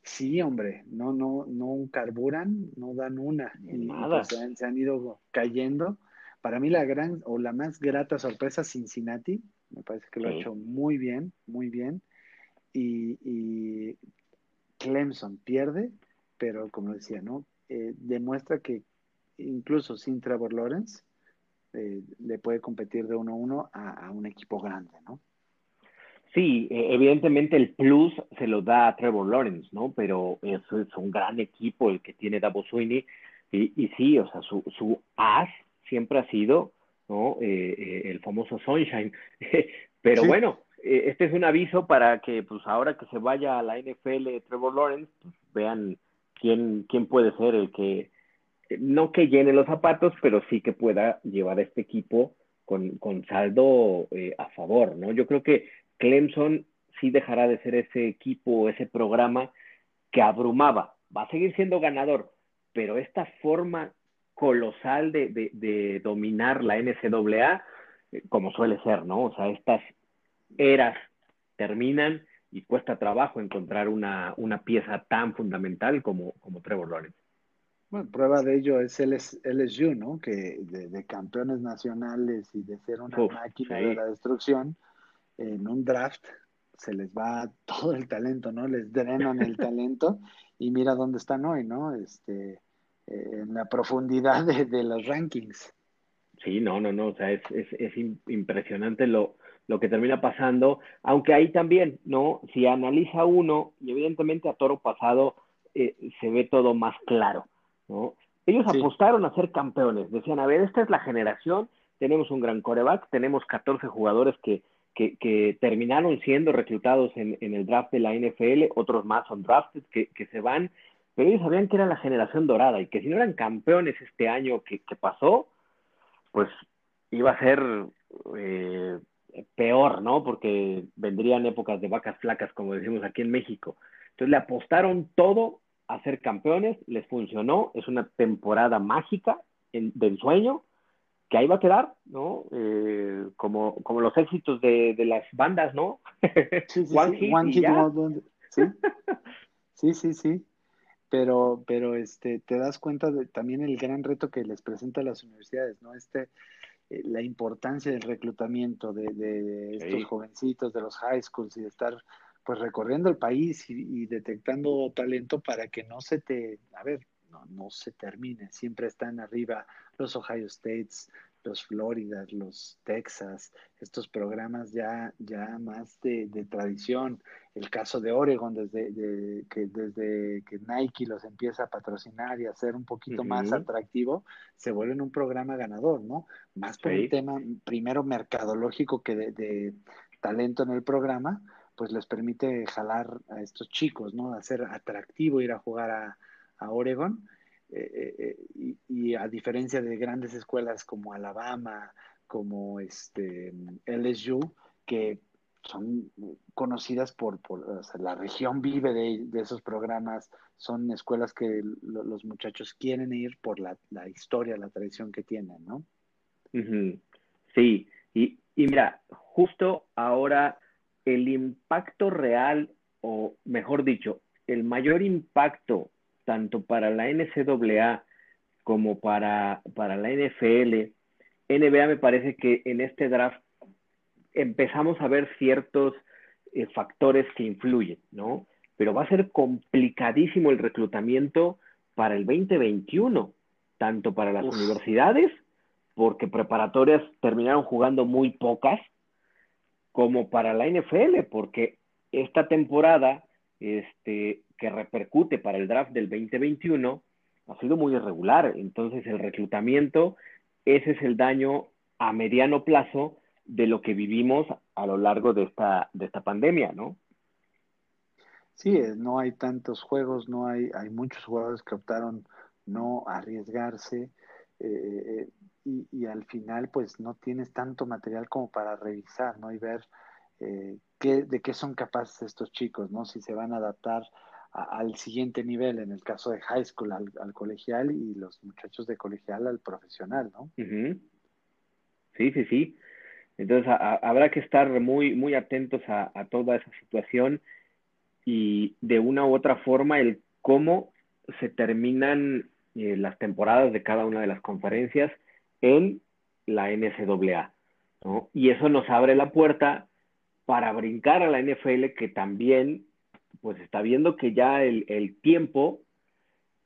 Sí, hombre, no, no, no carburan, no dan una. Y, Nada. Pues, se, han, ido cayendo. Para mí la gran o la más grata sorpresa, Cincinnati, me parece que lo ha hecho muy bien, muy bien. Y, Clemson pierde, pero como decía, ¿no? Eh, demuestra que incluso sin Trevor Lawrence eh, le puede competir de uno a uno a un equipo grande, ¿no? Sí, e, evidentemente el plus se lo da a Trevor Lawrence, ¿no? Pero es un gran equipo el que tiene Davo Sweeney. Y, y sí, o sea, su, su as siempre ha sido, ¿no? Eh, eh, el famoso Sunshine. (laughs) Pero bueno, eh, este es un aviso para que, pues ahora que se vaya a la NFL Trevor Lawrence, pues vean quién, quién puede ser el que, no que llene los zapatos, pero sí que pueda llevar a este equipo con, con saldo a favor, ¿no? Yo creo que Clemson sí dejará de ser ese equipo, ese programa que abrumaba. Va a seguir siendo ganador, pero esta forma colosal de, dominar la NCAA, eh, como suele ser, ¿no? O sea, estas eras terminan y cuesta trabajo encontrar una, pieza tan fundamental como, como Trevor Lawrence. Bueno, prueba de ello es LSU, ¿no? Que de, campeones nacionales y de ser una máquina de la destrucción, en un draft se les va todo el talento, ¿no? Les drenan el talento y mira dónde están hoy, ¿no? Este, eh, en la profundidad de, los rankings. Sí, no, no, no, o sea, es, es, es impresionante lo, lo que termina pasando, aunque ahí también, ¿no? Si analiza uno, y evidentemente a toro pasado eh, se ve todo más claro, ¿no? Ellos apostaron a ser campeones, decían, a ver, esta es la generación, tenemos un gran coreback, tenemos 14 jugadores que, que, terminaron siendo reclutados en, en, el draft de la NFL, otros más son drafted que, se van, pero ellos sabían que era la generación dorada y que si no eran campeones este año que, pasó, pues iba a ser eh, peor, ¿no? Porque vendrían épocas de vacas flacas, como decimos aquí en México. Entonces le apostaron todo a ser campeones, les funcionó, es una temporada mágica de ensueño, que ahí va a quedar, ¿no? Eh, como, como los éxitos de, las bandas, ¿no? (laughs) Sí, sí, sí. sí, sí, Pero, pero este, te das cuenta de también el gran reto que les presenta a las universidades, ¿no? Este, eh, la importancia del reclutamiento de, estos jovencitos de los high schools y de estar pues recorriendo el país y, detectando talento para que no se te, a ver, no, no se termine, siempre están arriba los Ohio States, los Florida, los Texas, estos programas ya, ya más de, tradición. El caso de Oregon, desde, que, desde que Nike los empieza a patrocinar y a hacer un poquito más atractivo, se vuelven un programa ganador, ¿no? Más por un tema, primero mercadológico que de, talento en el programa, pues les permite jalar a estos chicos, ¿no? Hacer atractivo ir a jugar a, a Oregon eh, eh, y, a diferencia de grandes escuelas como Alabama, como este LSU, que son conocidas por, la región vive de, esos programas, son escuelas que los muchachos quieren ir por la, historia, la tradición que tienen, ¿no? Sí, y, y mira, justo ahora el impacto real, o mejor dicho, el mayor impacto tanto para la NCAA como para, para la NFL, NBA me parece que en este draft empezamos a ver ciertos eh, factores que influyen, ¿no? Pero va a ser complicadísimo el reclutamiento para el 2021, tanto para las universidades, porque preparatorias terminaron jugando muy pocas, como para la NFL, porque esta temporada este, que repercute para el draft del 2021 ha sido muy irregular. Entonces el reclutamiento, ese es el daño a mediano plazo de lo que vivimos a lo largo de esta, de esta pandemia, ¿no? Sí, eh, no hay tantos juegos, no hay, hay muchos jugadores que optaron no arriesgarse eh, y, al final pues no tienes tanto material como para revisar, ¿no? Y ver eh, de qué son capaces estos chicos, ¿no? Si se van a adaptar al siguiente nivel, en el caso de high school, al, colegial y los muchachos de colegial al profesional, ¿no? Sí, sí, sí. Entonces habrá que estar muy, muy atentos a, toda esa situación y de una u otra forma el cómo se terminan eh, las temporadas de cada una de las conferencias en la NCAA. ¿no? Y eso nos abre la puerta para brincar a la NFL que también pues está viendo que ya el, el tiempo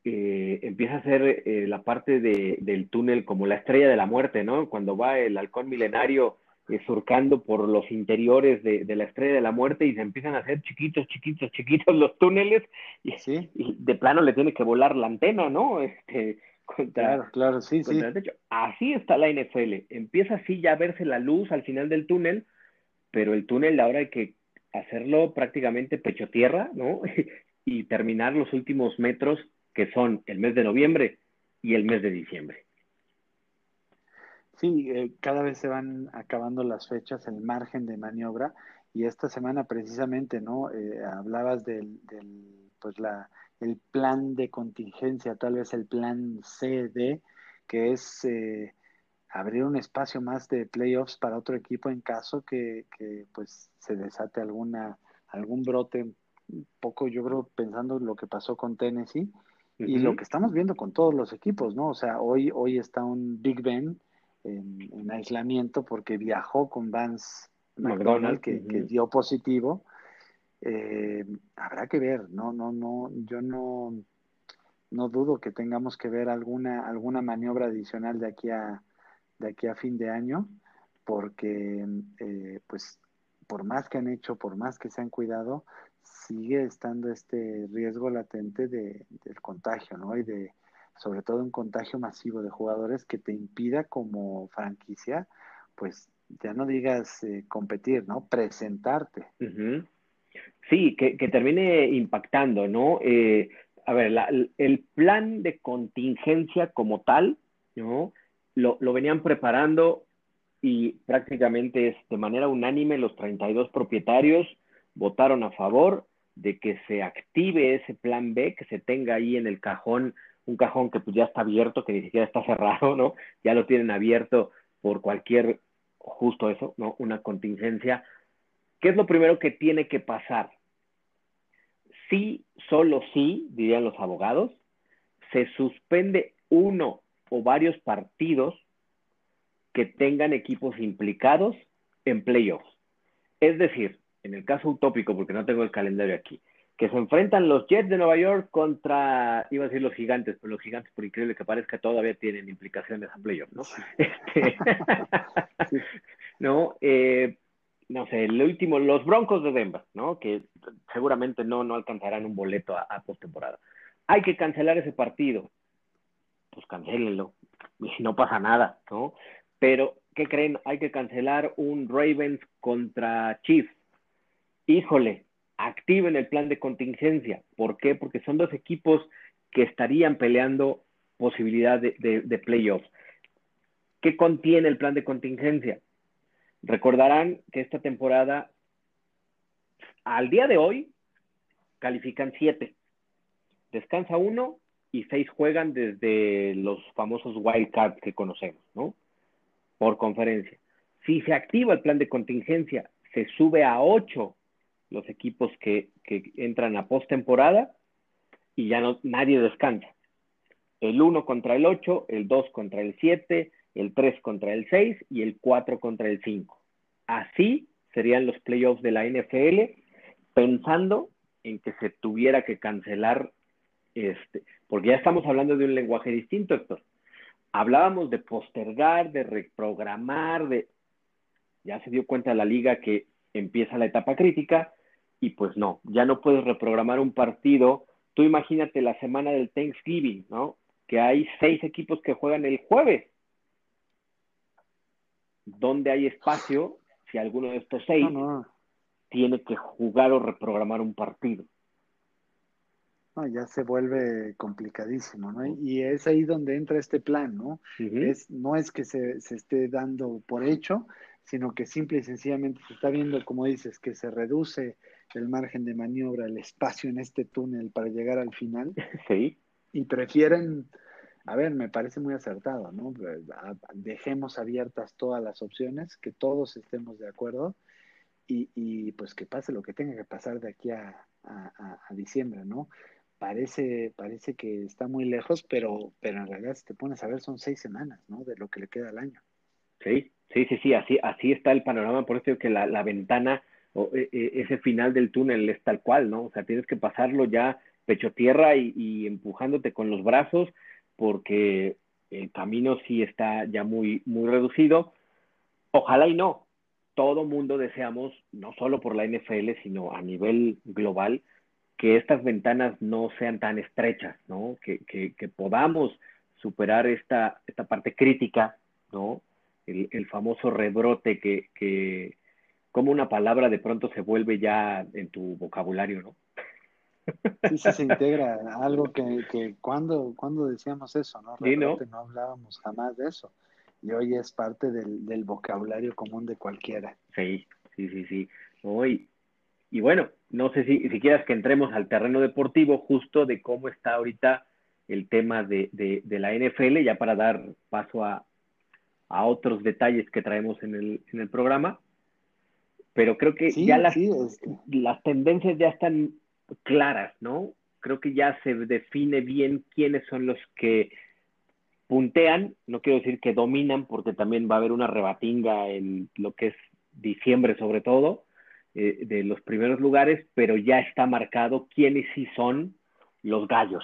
eh, empieza a ser eh, la parte de, del túnel como la estrella de la muerte, ¿no? Cuando va el halcón milenario eh, surcando por los interiores de, de, la estrella de la muerte y se empiezan a hacer chiquitos, chiquitos, chiquitos los túneles y, ¿Sí? y de plano le tiene que volar la antena, ¿no? Este, contra, claro, claro, sí, sí. Así está la NFL. Empieza así ya a verse la luz al final del túnel pero el túnel ahora hay que hacerlo prácticamente pecho tierra, ¿no? (laughs) y terminar los últimos metros que son el mes de noviembre y el mes de diciembre. Sí, eh, cada vez se van acabando las fechas, el margen de maniobra, y esta semana precisamente, ¿no? Eh, hablabas del, del, pues la, el plan de contingencia, tal vez el plan CD, que es eh, abrir un espacio más de playoffs para otro equipo en caso que, pues se desate alguna algún brote un poco yo creo pensando en lo que pasó con Tennessee Y lo que estamos viendo con todos los equipos, ¿no? O sea, hoy, hoy está un Big Ben en, aislamiento porque viajó con Vance McDonald, que, dio positivo. Eh, habrá que ver, no, no, no, yo no, no dudo que tengamos que ver alguna, alguna maniobra adicional de aquí a, de aquí a fin de año, porque eh, pues por más que han hecho, por más que se han cuidado, sigue estando este riesgo latente de, del contagio, ¿no? Y de, sobre todo un contagio masivo de jugadores que te impida como franquicia, pues ya no digas eh, competir, ¿no? Presentarte. Sí, que, termine impactando, ¿no? Eh, a ver, el plan de contingencia como tal, ¿no? Lo, lo, venían preparando y prácticamente es de manera unánime los 32 propietarios votaron a favor de que se active ese plan B, que se tenga ahí en el cajón, un cajón que pues ya está abierto, que ni siquiera está cerrado, ¿no? Ya lo tienen abierto por cualquier, justo eso, ¿no? Una contingencia. ¿Qué es lo primero que tiene que pasar? Sí, solo sí, dirían los abogados, se suspende uno o varios partidos que tengan equipos implicados en playoffs. Es decir, en el caso utópico, porque no tengo el calendario aquí, que se enfrentan los Jets de Nueva York contra, iba a decir los gigantes, pero los gigantes, por increíble que parezca, todavía tienen implicaciones en playoffs, ¿no? (laughs) Este, (laughs) no, eh, no sé, el último, los Broncos de Denver, ¿no? Que seguramente no, no alcanzarán un boleto a, a postemporada. Hay que cancelar ese partido. Pues cancélenlo. (laughs) Y no pasa nada, ¿no? Pero, ¿qué creen? Hay que cancelar un Ravens contra Chiefs híjole, activen el plan de contingencia. ¿Por qué? Porque son dos equipos que estarían peleando posibilidad de, de, playoffs. ¿Qué contiene el plan de contingencia? Recordarán que esta temporada, al día de hoy, califican siete. Descansa uno y seis juegan desde los famosos wild cards que conocemos, ¿no? Por conferencia. Si se activa el plan de contingencia, se sube a ocho los equipos que, entran a postemporada y ya no, nadie descansa. El 1 contra el 8, el 2 contra el 7, el 3 contra el 6 y el 4 contra el 5. Así serían los playoffs de la NFL, pensando en que se tuviera que cancelar, este, porque ya estamos hablando de un lenguaje distinto, Héctor. Hablábamos de postergar, de reprogramar, de... Ya se dio cuenta la liga que empieza la etapa crítica y pues no, ya no puedes reprogramar un partido. Tú imagínate la semana del Thanksgiving, ¿no? Que hay seis equipos que juegan el jueves. ¿Dónde hay espacio si alguno de estos seis tiene que jugar o reprogramar un partido? No, ya se vuelve complicadísimo, ¿no? Y es ahí donde entra este plan, ¿no? es, no es que se, se, esté dando por hecho, sino que simple y sencillamente se está viendo, como dices, que se reduce el margen de maniobra, el espacio en este túnel para llegar al final. (laughs) Sí. Y prefieren, a ver, me parece muy acertado, ¿no? Dejemos abiertas todas las opciones, que todos estemos de acuerdo y, y pues que pase lo que tenga que pasar de aquí a, a, a, diciembre, ¿no? Parece, parece que está muy lejos, pero, pero en realidad si te pones a ver son seis semanas, ¿no? De lo que le queda al año. Sí, sí, sí, sí, así, así está el panorama, por eso digo que la, la ventana o, e, e, ese final del túnel es tal cual, ¿no? O sea, tienes que pasarlo ya pecho tierra y, empujándote con los brazos porque el camino sí está ya muy, muy reducido. Ojalá y no. Todo mundo deseamos, no solo por la NFL, sino a nivel global, que estas ventanas no sean tan estrechas, ¿no? Que, que, que podamos superar esta, esta parte crítica, ¿no? El, el famoso rebrote que, que, como una palabra de pronto se vuelve ya en tu vocabulario, ¿no? Sí, sí se integra, algo que, que cuando, cuando decíamos eso, ¿no? Sí, ¿no? no hablábamos jamás de eso. Y hoy es parte del, del vocabulario común de cualquiera. Sí, sí, sí, sí. Hoy, y bueno, no sé si, si quieras que entremos al terreno deportivo justo de cómo está ahorita el tema de, de, de la NFL, ya para dar paso a, a otros detalles que traemos en el, en el programa. Pero creo que ya las, las tendencias ya están claras, ¿no? creo que ya se define bien quiénes son los que puntean, no quiero decir que dominan, porque también va a haber una rebatinga en lo que es diciembre sobre todo, eh, de los primeros lugares, pero ya está marcado quiénes sí son los gallos.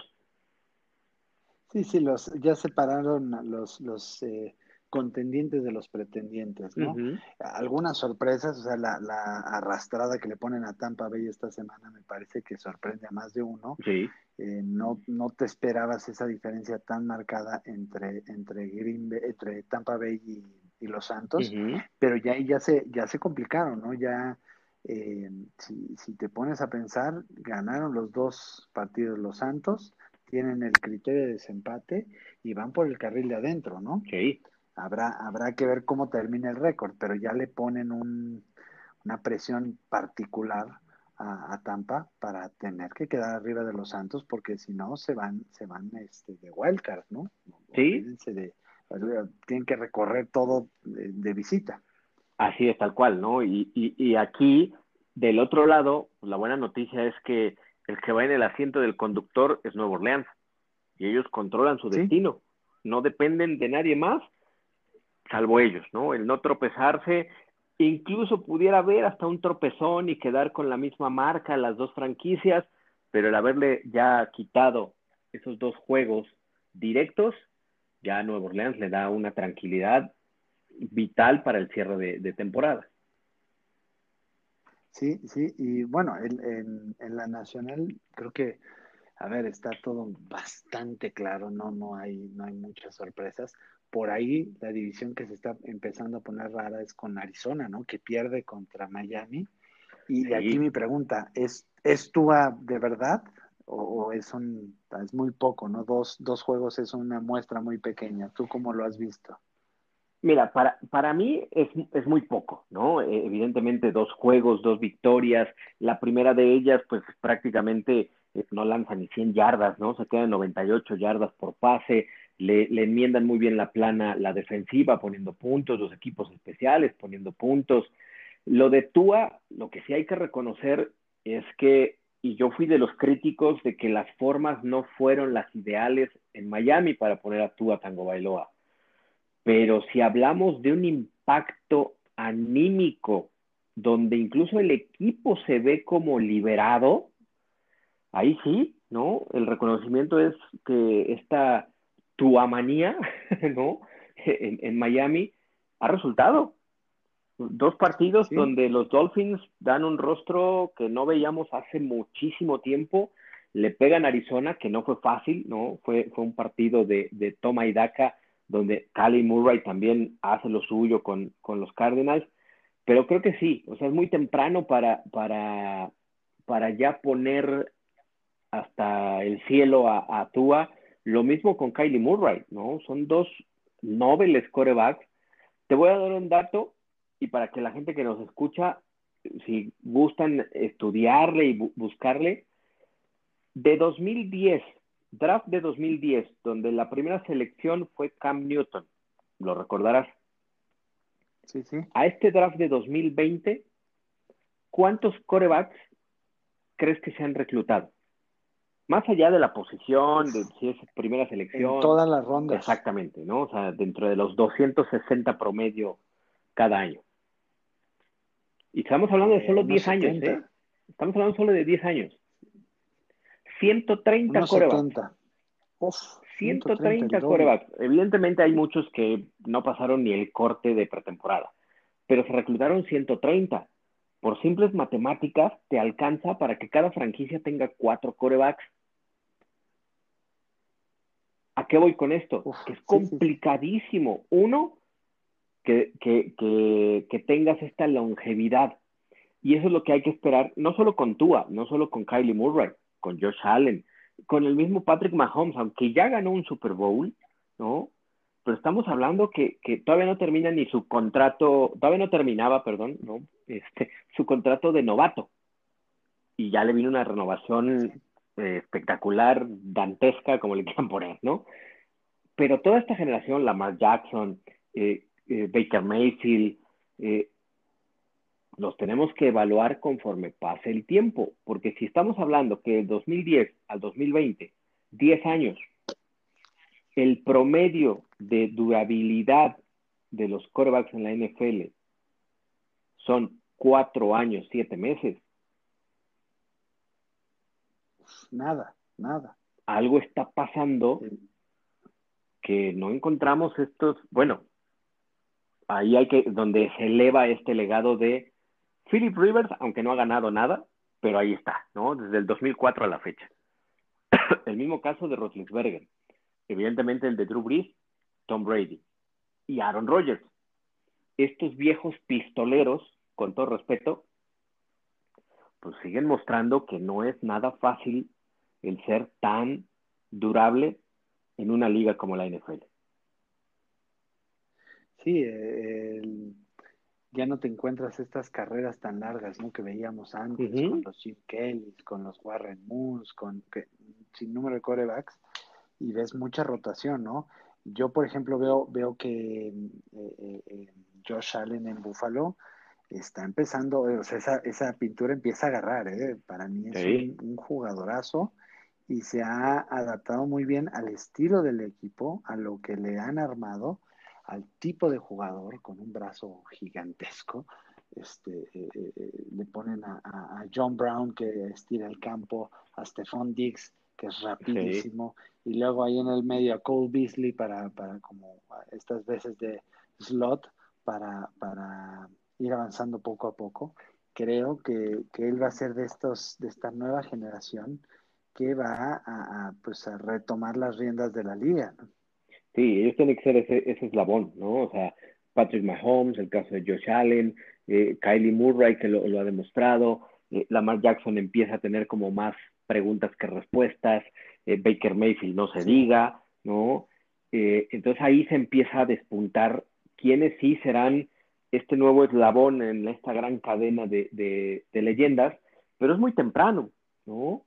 Sí, sí, los, ya separaron los, los eh, contendientes de los pretendientes, ¿no? Algunas sorpresas, o sea, la, arrastrada que le ponen a Tampa Bay esta semana me parece que sorprende a más de uno. Sí. Eh, no, no te esperabas esa diferencia tan marcada entre, entre, Green entre Tampa Bay y, los Santos, pero ya ya se, ya se complicaron, ¿no? Ya, eh, si, si te pones a pensar, ganaron los dos partidos los Santos, tienen el criterio de desempate y van por el carril de adentro, ¿no? Sí. Habrá, habrá que ver cómo termina el récord, pero ya le ponen una presión particular a, Tampa para tener que quedar arriba de los Santos, porque si no se van, se van este, de wildcard, ¿no? Sí. tienen que recorrer todo de, visita. Así es, tal cual, ¿no? Y, y, aquí, del otro lado, pues, la buena noticia es que el que va en el asiento del conductor es Nuevo Orleans y ellos controlan su destino. No dependen de nadie más salvo ellos, ¿no? El no tropezarse, incluso pudiera haber hasta un tropezón y quedar con la misma marca las dos franquicias, pero el haberle ya quitado esos dos juegos directos, ya a Nueva Orleans le da una tranquilidad vital para el cierre de, temporada. Sí, sí, y bueno, en, en, la nacional creo que, a ver, está todo bastante claro, no, no hay, no hay muchas sorpresas por ahí la división que se está empezando a poner rara es con Arizona, ¿no? Que pierde contra Miami. Y de aquí mi pregunta, ¿es, ¿es Tua de verdad o, es un es muy poco, ¿no? Dos, dos juegos es una muestra muy pequeña. ¿Tú cómo lo has visto? Mira, para, para mí es, es muy poco, ¿no? Eh, evidentemente dos juegos, dos victorias. La primera de ellas, pues prácticamente eh, no lanza ni 100 yardas, ¿no? Se queda en 98 yardas por pase le, enmiendan muy bien la plana, la defensiva, poniendo puntos, los equipos especiales poniendo puntos. Lo de Tua, lo que sí hay que reconocer es que, y yo fui de los críticos de que las formas no fueron las ideales en Miami para poner a Tua Tango Bailoa. Pero si hablamos de un impacto anímico donde incluso el equipo se ve como liberado, ahí sí, ¿no? El reconocimiento es que esta Tuamanía, (laughs) ¿no? En, Miami ha resultado. Dos partidos donde los Dolphins dan un rostro que no veíamos hace muchísimo tiempo. Le pegan a Arizona, que no fue fácil, ¿no? Fue, fue un partido de, de toma y daca donde Cali Murray también hace lo suyo con, con, los Cardinals. Pero creo que sí, o sea, es muy temprano para, para, para ya poner hasta el cielo a, a Tua lo mismo con Kylie Murray, ¿no? Son dos nobles corebacks. Te voy a dar un dato y para que la gente que nos escucha, si gustan estudiarle y buscarle, de 2010, draft de 2010, donde la primera selección fue Cam Newton, lo recordarás. Sí, sí. A este draft de 2020, ¿cuántos corebacks crees que se han reclutado? más allá de la posición, de si es primera selección. En todas las rondas. Exactamente, ¿no? O sea, dentro de los 260 promedio cada año. Y estamos hablando de solo 10 años, ¿eh? Estamos hablando solo de 10 años. 130 corebacks. 130 corebacks. Evidentemente hay muchos que no pasaron ni el corte de pretemporada, pero se reclutaron 130. Por simples matemáticas, te alcanza para que cada franquicia tenga cuatro corebacks. ¿A qué voy con esto? que es complicadísimo. Uno, que, tengas esta longevidad. Y eso es lo que hay que esperar, no solo con Tua, no solo con Kylie Murray, con Josh Allen, con el mismo Patrick Mahomes, aunque ya ganó un Super Bowl, ¿no? Pero estamos hablando que, todavía no termina ni su contrato, todavía no terminaba, perdón, ¿no? Este, su contrato de novato. Y ya le vino una renovación eh, espectacular, dantesca, como le quieran poner, ¿no? Pero toda esta generación, Lamar Jackson, eh, eh, Baker Mayfield, los tenemos que evaluar conforme pase el tiempo, porque si estamos hablando que del 2010 al 2020, 10 años, el promedio de durabilidad de los corebacks en la NFL son 4 años, 7 meses. Nada, nada. Algo está pasando que no encontramos estos, bueno, ahí hay que, donde se eleva este legado de Philip Rivers, aunque no ha ganado nada, pero ahí está, ¿no? Desde el 2004 a la fecha. (coughs) el mismo caso de Roethlisberger. Evidentemente el de Drew Brees, Tom Brady y Aaron Rodgers. Estos viejos pistoleros, con todo respeto, pues siguen mostrando que no es nada fácil el ser tan durable en una liga como la NFL. Sí, el, ya no te encuentras estas carreras tan largas, ¿no? Que veíamos antes con los Chip Kelly, con los Warren Moons, con que, sin número de corebacks y ves mucha rotación, ¿no? Yo, por ejemplo, veo, veo que eh, eh, eh, Josh Allen en Buffalo está empezando, o sea, esa, esa pintura empieza a agarrar, ¿eh? Para mí es un, un, jugadorazo y se ha adaptado muy bien al estilo del equipo, a lo que le han armado al tipo de jugador con un brazo gigantesco. Este, eh, eh, le ponen a, John Brown que estira el campo, a Stephon Diggs que es rapidísimo, y luego ahí en el medio a Cole Beasley para, para como estas veces de slot para, para ir avanzando poco a poco. Creo que, que él va a ser de estos, de esta nueva generación que va a, pues a retomar las riendas de la liga. ¿no? Sí, ellos tienen que ser ese, ese eslabón, ¿no? O sea, Patrick Mahomes, el caso de Josh Allen, eh, Kylie Murray, que lo, ha demostrado, eh, Lamar Jackson empieza a tener como más preguntas que respuestas, eh, Baker Mayfield no se diga, ¿no? entonces ahí se empieza a despuntar quiénes sí serán este nuevo eslabón en esta gran cadena de, de, de leyendas, pero es muy temprano, ¿no?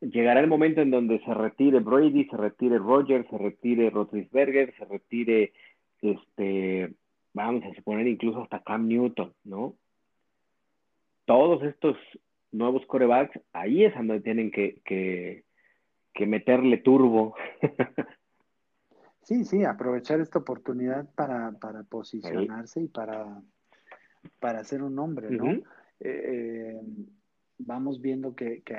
Llegará el momento en donde se retire Brady, se retire Rogers, se retire Roethlisberger, se retire, este, vamos a suponer incluso hasta Cam Newton, ¿no? Todos estos nuevos corebacks, ahí es donde tienen que, que, que meterle turbo. sí, sí, aprovechar esta oportunidad para, para posicionarse y para, para hacer un nombre, ¿no? Eh, eh, vamos viendo que, que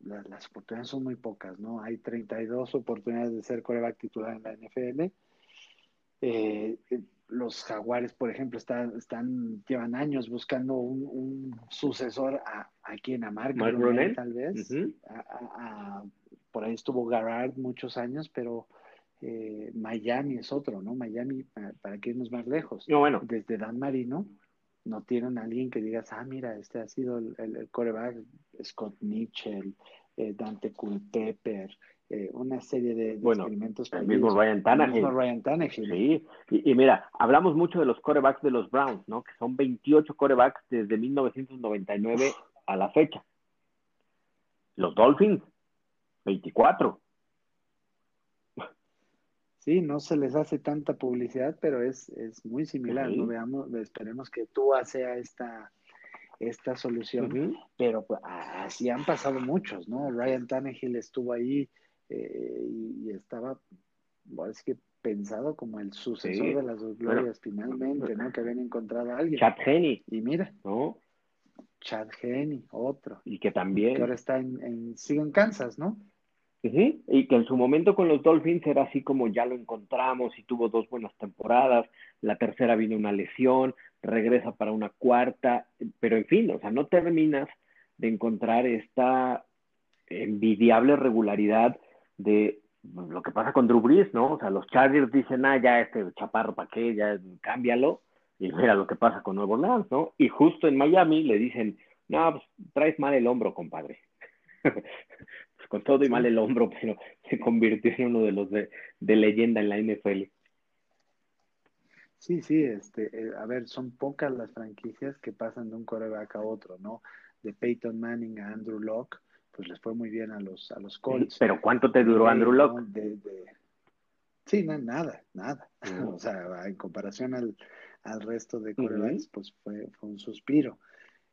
las oportunidades son muy pocas, ¿no? Hay 32 oportunidades de ser coreback titular en la NFL. Eh, eh, los jaguares, por ejemplo, están, están llevan años buscando un, sucesor a, a quien, a Mark, tal vez. por ahí estuvo Garrard muchos años, pero eh, Miami es otro, ¿no? Miami, para, que irnos más lejos. No, bueno. Desde Dan Marino, no tienen a alguien que digas, ah, mira, este ha sido el, el, coreback, Scott Mitchell, eh, Dante Culpepper, eh, una serie de, experimentos. El mismo Ryan Tannehill. Sí, y, mira, hablamos mucho de los corebacks de los Browns, ¿no? Que son 28 corebacks desde 1999 a la fecha. Los Dolphins, 24. Sí, no se les hace tanta publicidad, pero es, es muy similar, ¿no? Veamos, esperemos que tú sea esta, esta solución, pero pues, así han pasado muchos, ¿no? Ryan Tannehill estuvo ahí eh, y, estaba, es que pensado como el sucesor de las glorias finalmente, ¿no? Que habían encontrado a alguien. Chad Henney. Y mira, ¿no? Chad Henney, otro. Y que también. Que ahora está en, en, sigue en Kansas, ¿no? Y que en su momento con los Dolphins era así como ya lo encontramos y tuvo dos buenas temporadas, la tercera vino una lesión, regresa para una cuarta, pero en fin, o sea, no terminas de encontrar esta envidiable regularidad de lo que pasa con Drew Brees, ¿no? O sea, los Chargers dicen, ah, ya este chaparro, ¿para qué? Ya cámbialo. Y mira lo que pasa con Nuevo Orleans, ¿no? Y justo en Miami le dicen, no, pues traes mal el hombro, compadre. (laughs) con todo y mal el hombro, (laughs) pero se convirtió en uno de los de, leyenda en la NFL. Sí, sí, este, eh, a ver, son pocas las franquicias que pasan de un coreback a otro, ¿no? De Peyton Manning a Andrew Locke, pues les fue muy bien a los, a los Colts. pero ¿cuánto te duró Andrew Locke? Sí, nada, nada. (laughs) o sea, en comparación al, al resto de corebacks, pues fue, fue un suspiro.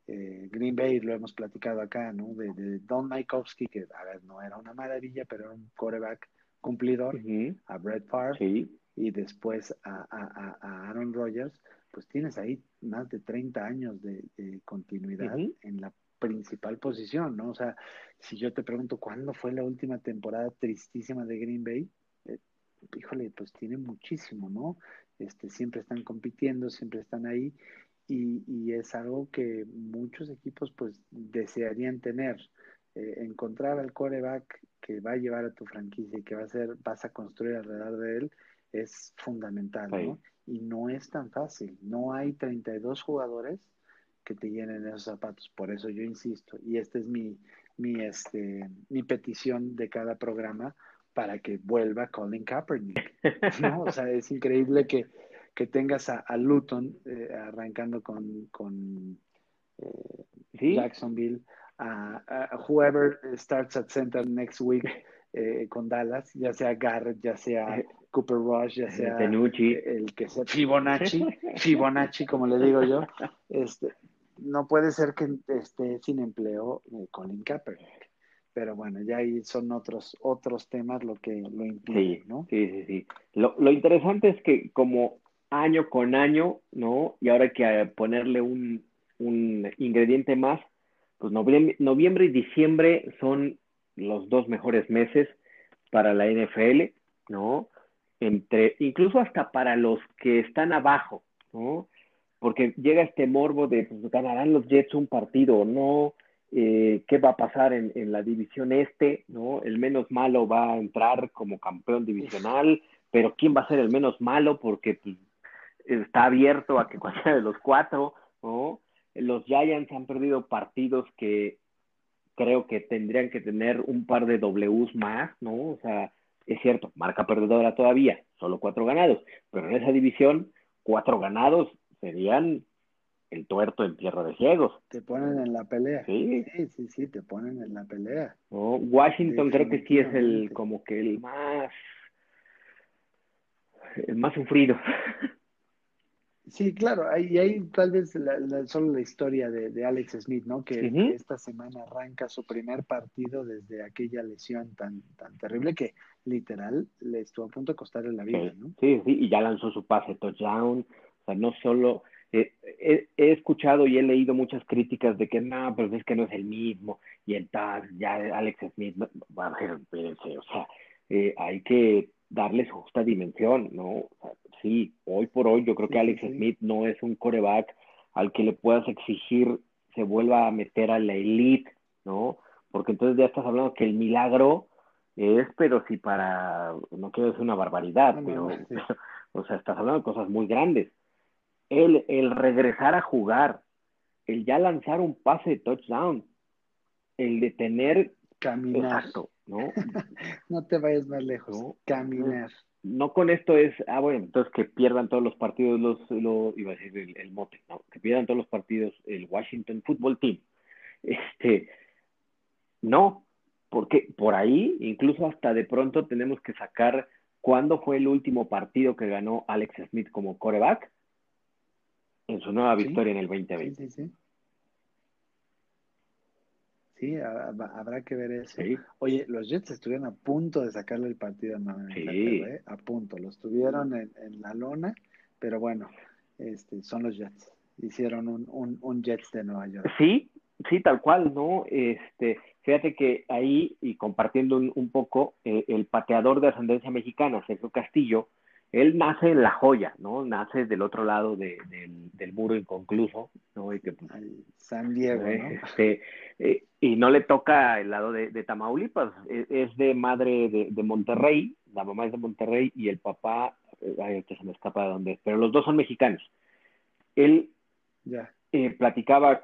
Eh, Green Bay lo hemos platicado acá, ¿no? De, Don Maikovsky, que a ver, no era una maravilla, pero era un coreback cumplidor, a Brett Favre y después a, Aaron Rodgers, pues tienes ahí más de 30 años de, continuidad en la principal posición, ¿no? O sea, si yo te pregunto cuándo fue la última temporada tristísima de Green Bay, eh, híjole, pues tiene muchísimo, ¿no? Este, siempre están compitiendo, siempre están ahí y, es algo que muchos equipos pues desearían tener. Eh, encontrar al coreback que va a llevar a tu franquicia y que va a ser, vas a construir alrededor de él es fundamental, ¿no? Y no es tan fácil. No hay 32 jugadores que te llenen esos zapatos. Por eso yo insisto, y esta es mi, mi, este, mi petición de cada programa para que vuelva Colin Kaepernick. ¿no? O sea, es increíble que, que tengas a, Luton eh, arrancando con, con eh, Jacksonville, a, whoever starts at center next week eh, con Dallas, ya sea Garrett, ya sea Cooper Rush, ya sea el que sea Fibonacci, Fibonacci como le digo yo, este, no puede ser que esté sin empleo Colin Kaepernick. Pero bueno, ya ahí son otros otros temas lo que lo impide, ¿no? Sí, sí, sí. Lo, lo interesante es que como año con año, ¿no? Y ahora hay que eh, ponerle un, ingrediente más, pues noviembre, y diciembre son los dos mejores meses para la NFL, ¿no? Entre, incluso hasta para los que están abajo, ¿no? Porque llega este morbo de, pues, ganarán los Jets un partido o no, eh, qué va a pasar en, en, la división este, ¿no? El menos malo va a entrar como campeón divisional, pero ¿quién va a ser el menos malo? Porque pues, está abierto a que (laughs) cualquiera de los cuatro, ¿no? Los Giants han perdido partidos que creo que tendrían que tener un par de Ws más, ¿no? O sea, es cierto, marca perdedora todavía, solo cuatro ganados, pero en esa división, cuatro ganados serían el tuerto en tierra de ciegos. Te ponen en la pelea. Sí, sí, sí, sí te ponen en la pelea. ¿No? Washington creo que sí es el como que el más el más sufrido. (laughs) Sí, claro, y ahí tal vez solo la historia de, Alex Smith, ¿no? Que, esta semana arranca su primer partido desde aquella lesión tan, tan terrible que literal le estuvo a punto de costarle la vida, ¿no? Sí, sí, y ya lanzó su pase touchdown, o sea, no solo... Eh, he, escuchado y he leído muchas críticas de que no, pero es que no es el mismo, y el tag, ya Alex Smith, va a ver, espérense, o sea, eh, hay que darle su justa dimensión, ¿no? O sea, sí, hoy por hoy yo creo que Alex Smith no es un coreback al que le puedas exigir se vuelva a meter a la elite, ¿no? Porque entonces ya estás hablando que el milagro es, pero si para, no quiero decir una barbaridad, pero, (laughs) o sea, estás hablando de cosas muy grandes. El, el regresar a jugar, el ya lanzar un pase de touchdown, el de tener... Caminar. Exacto, ¿no? (laughs) no te vayas más lejos, caminar no con esto es, ah, bueno, entonces que pierdan todos los partidos, los, lo, iba a decir el, mote, no, que pierdan todos los partidos el Washington Football Team. Este, no, porque por ahí, incluso hasta de pronto tenemos que sacar cuándo fue el último partido que ganó Alex Smith como coreback en su nueva victoria en el 2020. Sí, sí, Sí, habrá que ver eso. Oye, los Jets estuvieron a punto de sacarle el partido a sí. ¿eh? a punto. Lo estuvieron en, la lona, pero bueno, este, son los Jets. Hicieron un, un, un, Jets de Nueva York. Sí, sí, tal cual, ¿no? Este, fíjate que ahí, y compartiendo un, poco, eh, el pateador de ascendencia mexicana, Sergio Castillo, él nace en La Joya, ¿no? Nace del otro lado de, del muro inconcluso, ¿no? Y que, pues, San Diego, ¿no? Este, eh, y no le toca el lado de, Tamaulipas, e, es, de madre de, Monterrey, la mamá es de Monterrey y el papá, eh, ay, que se me escapa de dónde es, pero los dos son mexicanos. Él ya. Eh, platicaba,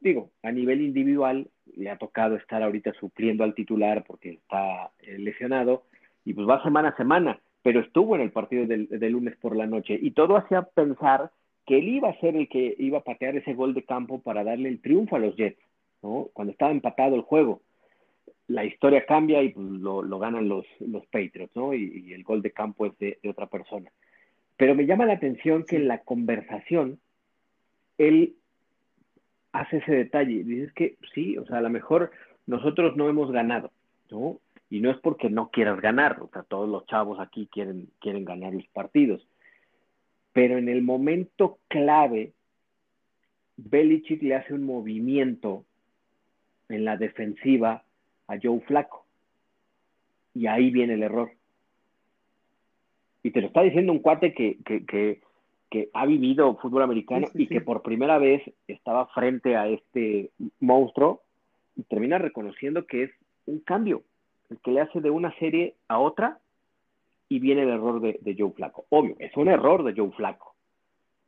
digo, a nivel individual, le ha tocado estar ahorita supliendo al titular porque está lesionado, y pues va semana a semana pero estuvo en el partido del, lunes por la noche y todo hacía pensar que él iba a ser el que iba a patear ese gol de campo para darle el triunfo a los Jets, ¿no? Cuando estaba empatado el juego. La historia cambia y pues, lo, ganan los, los Patriots, ¿no? Y, el gol de campo es de, otra persona. Pero me llama la atención que en la conversación él hace ese detalle. Dices que sí, o sea, a lo mejor nosotros no hemos ganado, ¿no? Y no es porque no quieras ganar, o sea, todos los chavos aquí quieren, quieren ganar los partidos. Pero en el momento clave, Belichick le hace un movimiento en la defensiva a Joe Flaco. Y ahí viene el error. Y te lo está diciendo un cuate que, que, que, que ha vivido fútbol americano y que por primera vez estaba frente a este monstruo y termina reconociendo que es un cambio, que le hace de una serie a otra y viene el error de, Joe Flaco. Obvio, es un error de Joe Flaco,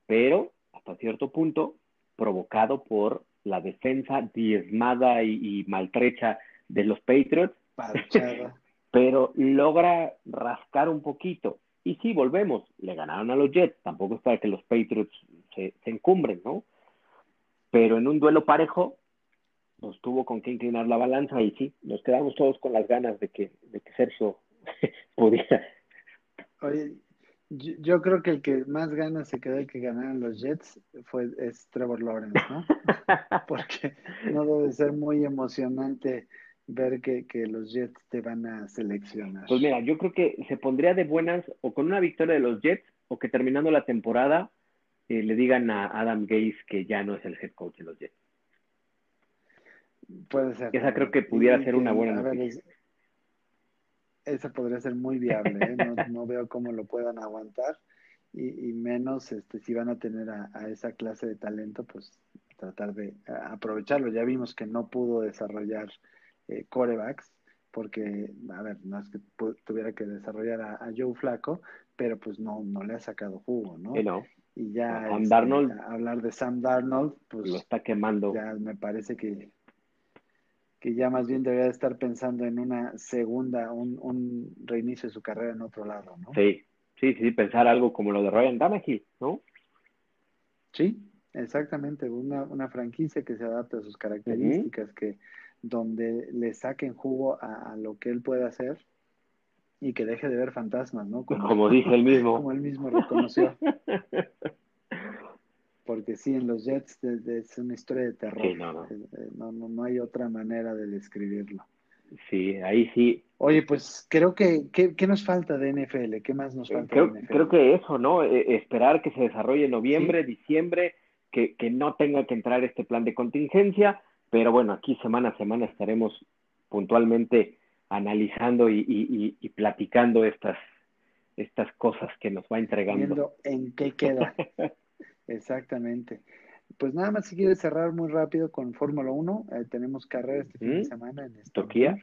pero hasta cierto punto provocado por la defensa diezmada y, maltrecha de los Patriots, (laughs) pero logra rascar un poquito. Y sí, volvemos, le ganaron a los Jets, tampoco es para que los Patriots se, se encumbren, ¿no? Pero en un duelo parejo, nos tuvo con qué inclinar la balanza y sí, nos quedamos todos con las ganas de que, de que Sergio (laughs) pudiera. Oye, yo, creo que el que más ganas se quedó de que ganaran los Jets fue es Trevor Lawrence, ¿no? (laughs) Porque no debe ser muy emocionante ver que, que, los Jets te van a seleccionar. Pues mira, yo creo que se pondría de buenas o con una victoria de los Jets o que terminando la temporada eh, le digan a Adam Gaze que ya no es el head coach de los Jets. Puede ser. Esa creo que pudiera ser una buena noticia. esa podría ser muy viable, ¿eh? no, veo cómo lo puedan aguantar y, menos este, si van a tener a, esa clase de talento, pues tratar de aprovecharlo. Ya vimos que no pudo desarrollar eh, corebacks porque, a ver, no es que tuviera que desarrollar a, Joe Flaco, pero pues no, no le ha sacado jugo, ¿no? Y ya este, hablar de Sam Darnold, pues lo está quemando. Ya me parece que que ya más bien debería estar pensando en una segunda, un, un reinicio de su carrera en otro lado, ¿no? Sí, sí, sí, pensar algo como lo de Ryan Tannehill, ¿no? Sí, exactamente, una, una franquicia que se adapte a sus características, que donde le saquen jugo a, lo que él puede hacer y que deje de ver fantasmas, ¿no? como dice él mismo. (laughs) Como él mismo reconoció. (laughs) porque sí, en los Jets es una historia de terror. Sí, eh, eh, no, no. No, hay otra manera de describirlo. Sí, ahí sí. Oye, pues creo que, ¿qué, nos falta de NFL? ¿Qué más nos falta creo, de NFL? Creo que eso, ¿no? E, esperar que se desarrolle en noviembre, diciembre, que, que no tenga que entrar este plan de contingencia, pero bueno, aquí semana a semana estaremos puntualmente analizando y, y, y, platicando estas, estas cosas que nos va entregando. Viendo en qué queda. (laughs) Exactamente. Pues nada más si quieres cerrar muy rápido con Fórmula 1, eh, tenemos carrera este fin de semana en Turquía.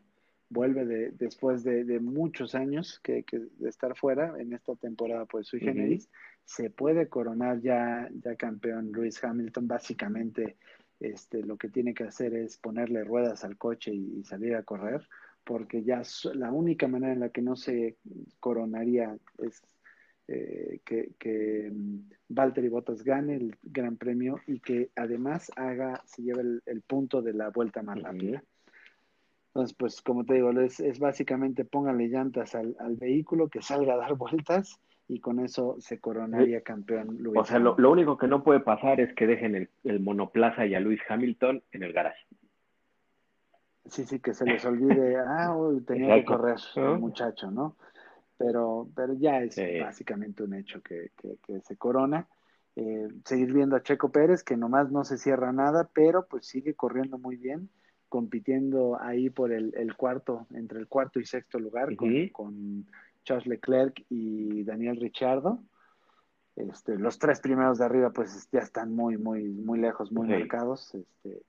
Vuelve de, después de, muchos años que, que, de estar fuera en esta temporada, pues sui generis. Se puede coronar ya, ya campeón Luis Hamilton. Básicamente, este, lo que tiene que hacer es ponerle ruedas al coche y, y salir a correr, porque ya la única manera en la que no se coronaría es eh, que, que mm, Valtteri Bottas gane el Gran Premio y que además haga, se lleve el, punto de la vuelta más rápida. Entonces, pues como te digo, es, es básicamente póngale llantas al, vehículo, que salga a dar vueltas y con eso se coronaría campeón Luis. O sea, lo, único que no puede pasar es que dejen el, monoplaza y a Luis Hamilton en el garaje. Sí, sí, que se les (laughs) olvide, ah, tenía que correr el muchacho, ¿no? Pero, pero ya es básicamente un hecho que, que, se corona. Eh, seguir viendo a Checo Pérez, que nomás no se cierra nada, pero pues sigue corriendo muy bien, compitiendo ahí por el, el cuarto, entre el cuarto y sexto lugar, con, con, Charles Leclerc y Daniel Ricciardo. Este, los tres primeros de arriba pues ya están muy, muy, muy lejos, muy marcados. Este,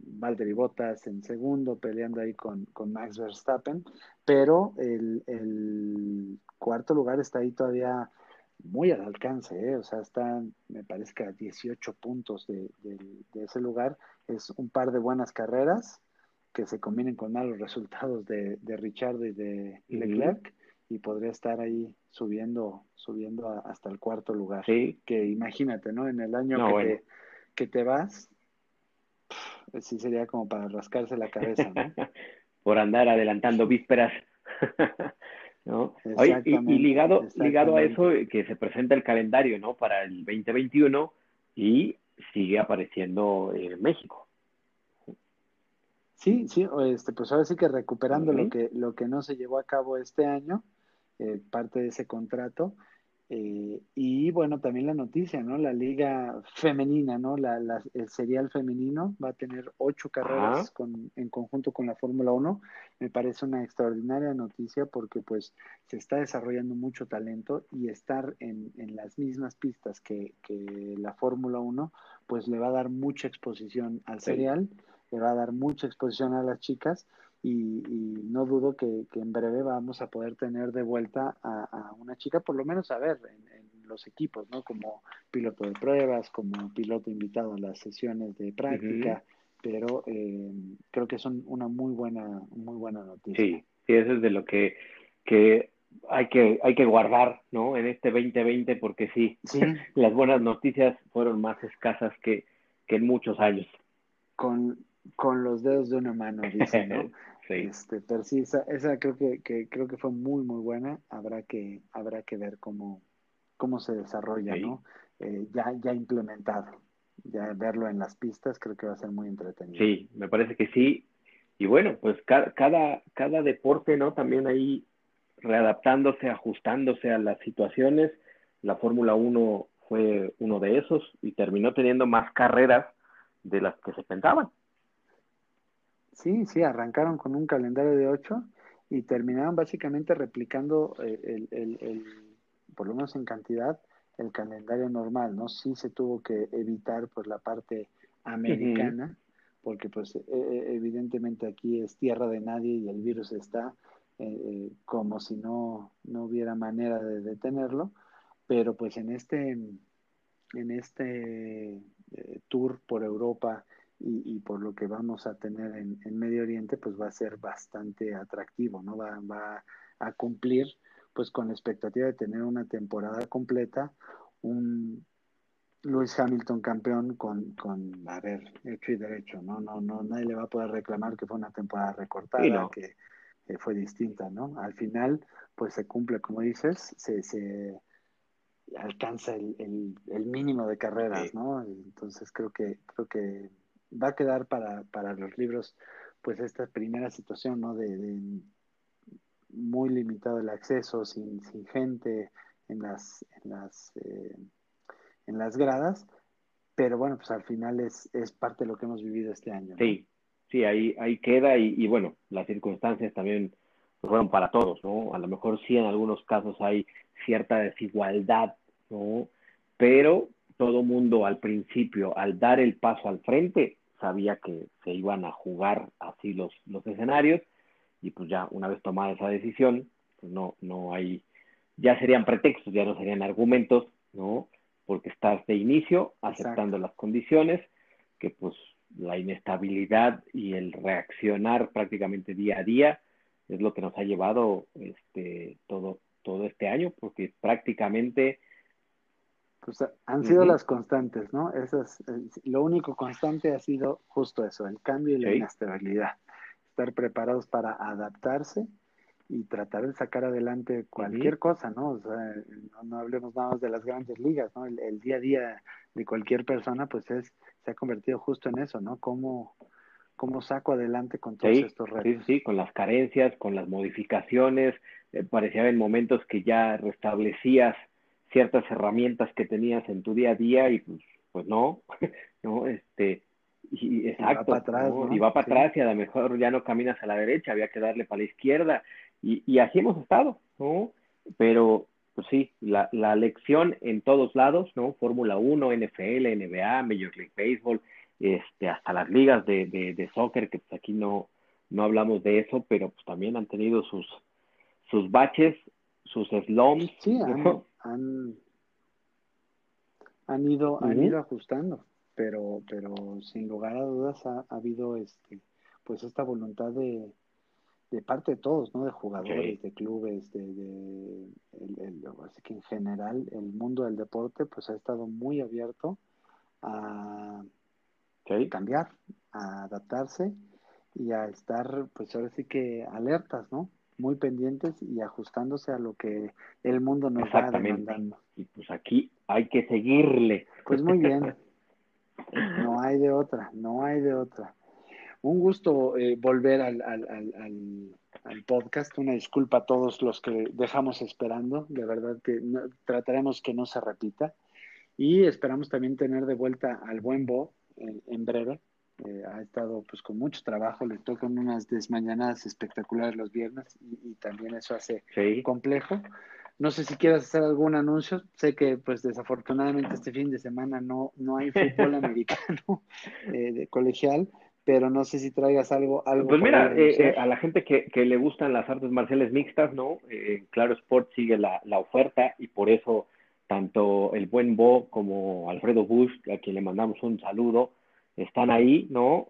Valtteri Bottas en segundo, peleando ahí con, Max Verstappen, pero el, cuarto lugar está ahí todavía muy al alcance, ¿eh? o sea, está, me parece que a 18 puntos de, ese lugar, es un par de buenas carreras que se combinen con malos resultados de, de Richard y de Leclerc, y podría estar ahí subiendo, subiendo hasta el cuarto lugar. Sí. Que imagínate, ¿no? En el año que, que te vas, sí sería como para rascarse la cabeza, ¿no? (laughs) Por andar adelantando vísperas. (laughs) ¿no? y, ligado, ligado a eso, que se presenta el calendario, ¿no? Para el 2021 y sigue apareciendo en México. Sí, sí, este, pues ahora sí que recuperando lo que lo que no se llevó a cabo este año, eh, parte de ese contrato, eh, y bueno, también la noticia, ¿no? La liga femenina, ¿no? La, el serial femenino va a tener ocho carreras con, en conjunto con la Fórmula 1. Me parece una extraordinaria noticia porque pues se está desarrollando mucho talento y estar en, en las mismas pistas que, que la Fórmula 1 pues le va a dar mucha exposición al serial, le va a dar mucha exposición a las chicas y, no dudo que, en breve vamos a poder tener de vuelta a, una chica, por lo menos a ver en, los equipos, ¿no? Como piloto de pruebas, como piloto invitado a las sesiones de práctica, pero eh, creo que son una muy buena, muy buena noticia. Sí, sí, eso es de lo que, que hay que hay que guardar, ¿no? En este 2020, porque sí, sí. (laughs) las buenas noticias fueron más escasas que, que en muchos años. Con, con los dedos de una mano, dice, ¿no? (laughs) Este, pero sí, esa, esa creo que, que, creo que fue muy, muy buena. Habrá que, habrá que ver cómo, cómo se desarrolla, ¿no? Eh, ya, ya implementado. Ya verlo en las pistas creo que va a ser muy entretenido. Sí, me parece que sí. Y bueno, pues cada, cada, cada deporte, ¿no? También ahí readaptándose, ajustándose a las situaciones. La Fórmula 1 fue uno de esos y terminó teniendo más carreras de las que se pensaban. Sí, sí, arrancaron con un calendario de ocho y terminaron básicamente replicando eh, el, el, el, por lo menos en cantidad, el calendario normal, ¿no? Sí se tuvo que evitar pues la parte americana, porque pues e, e, evidentemente aquí es tierra de nadie y el virus está eh, eh, como si no, no hubiera manera de detenerlo, pero pues en este, en este tour por Europa y, por lo que vamos a tener en, Medio Oriente, pues va a ser bastante atractivo, ¿no? Va, va a cumplir pues con la expectativa de tener una temporada completa, un Lewis Hamilton campeón con, con, a ver, hecho y derecho, ¿no? No, no, nadie le va a poder reclamar que fue una temporada recortada, que fue distinta, ¿no? Al final, pues se cumple, como dices, se, se alcanza el, el, el mínimo de carreras, ¿no? Entonces creo que, creo que va a quedar para, para los libros, pues esta primera situación, ¿no? De, muy limitado el acceso, sin, sin gente en las, en las, eh, en las gradas, pero bueno, pues al final es, es parte de lo que hemos vivido este año. Sí, sí, ahí, ahí queda y, y bueno, las circunstancias también fueron para todos, ¿no? A lo mejor sí en algunos casos hay cierta desigualdad, ¿no? Pero todo mundo al principio, al dar el paso al frente, sabía que se iban a jugar así los, los escenarios y pues ya una vez tomada esa decisión, pues no, no hay, ya serían pretextos, ya no serían argumentos, ¿no? Porque estás de inicio aceptando las condiciones, que pues la inestabilidad y el reaccionar prácticamente día a día es lo que nos ha llevado este todo todo este año porque prácticamente pues han sido las constantes, ¿no? Esas, lo único constante ha sido justo eso, el cambio y la inestabilidad. Estar preparados para adaptarse y tratar de sacar adelante cualquier cosa, ¿no? O sea, no, hablemos nada más de las grandes ligas, ¿no? El, día a día de cualquier persona, pues es, se ha convertido justo en eso, ¿no? ¿Cómo, cómo saco adelante con todos estos retos? Sí, sí, con las carencias, con las modificaciones, eh, parecía en momentos que ya restablecías ciertas herramientas que tenías en tu día a día y pues, pues no, (laughs) no, este, y, exacto, y va para atrás, y, va para atrás y a lo mejor ya no caminas a la derecha, había que darle para la izquierda. Y, y así hemos estado, ¿no? Pero pues sí, la, la lección en todos lados, ¿no? Fórmula 1, NFL, NBA, Major League Baseball, este, hasta las ligas de, de, de soccer, que pues aquí no, no hablamos de eso, pero pues también han tenido sus, sus baches, sus slums, sí, han, han ido, han ido ajustando, pero, pero sin lugar a dudas ha, habido este, pues esta voluntad de, de parte de todos, ¿no? De jugadores, de clubes, de, de el, así que en general el mundo del deporte pues ha estado muy abierto a cambiar, a adaptarse y a estar pues ahora sí que alertas, ¿no? Muy pendientes y ajustándose a lo que el mundo nos va demandando. Y pues aquí hay que seguirle. Pues muy bien. (laughs) No hay de otra, no hay de otra. Un gusto eh, volver al, al, podcast. Una disculpa a todos los que dejamos esperando. De verdad que trataremos que no se repita. Y esperamos también tener de vuelta al buen Bo en breve. Eh, ha estado pues con mucho trabajo, le tocan unas desmañanadas espectaculares los viernes y, también eso hace complejo. No sé si quieres hacer algún anuncio. Sé que, pues, desafortunadamente este fin de semana no, no hay fútbol (laughs) americano eh, de colegial, pero no sé si traigas algo. algo pues mira, eh, a la gente que, que, le gustan las artes marciales mixtas, ¿no? claro Sport sigue la, la, oferta y por eso tanto el buen Bo como Alfredo Bush, a quien le mandamos un saludo, están ahí, ¿no?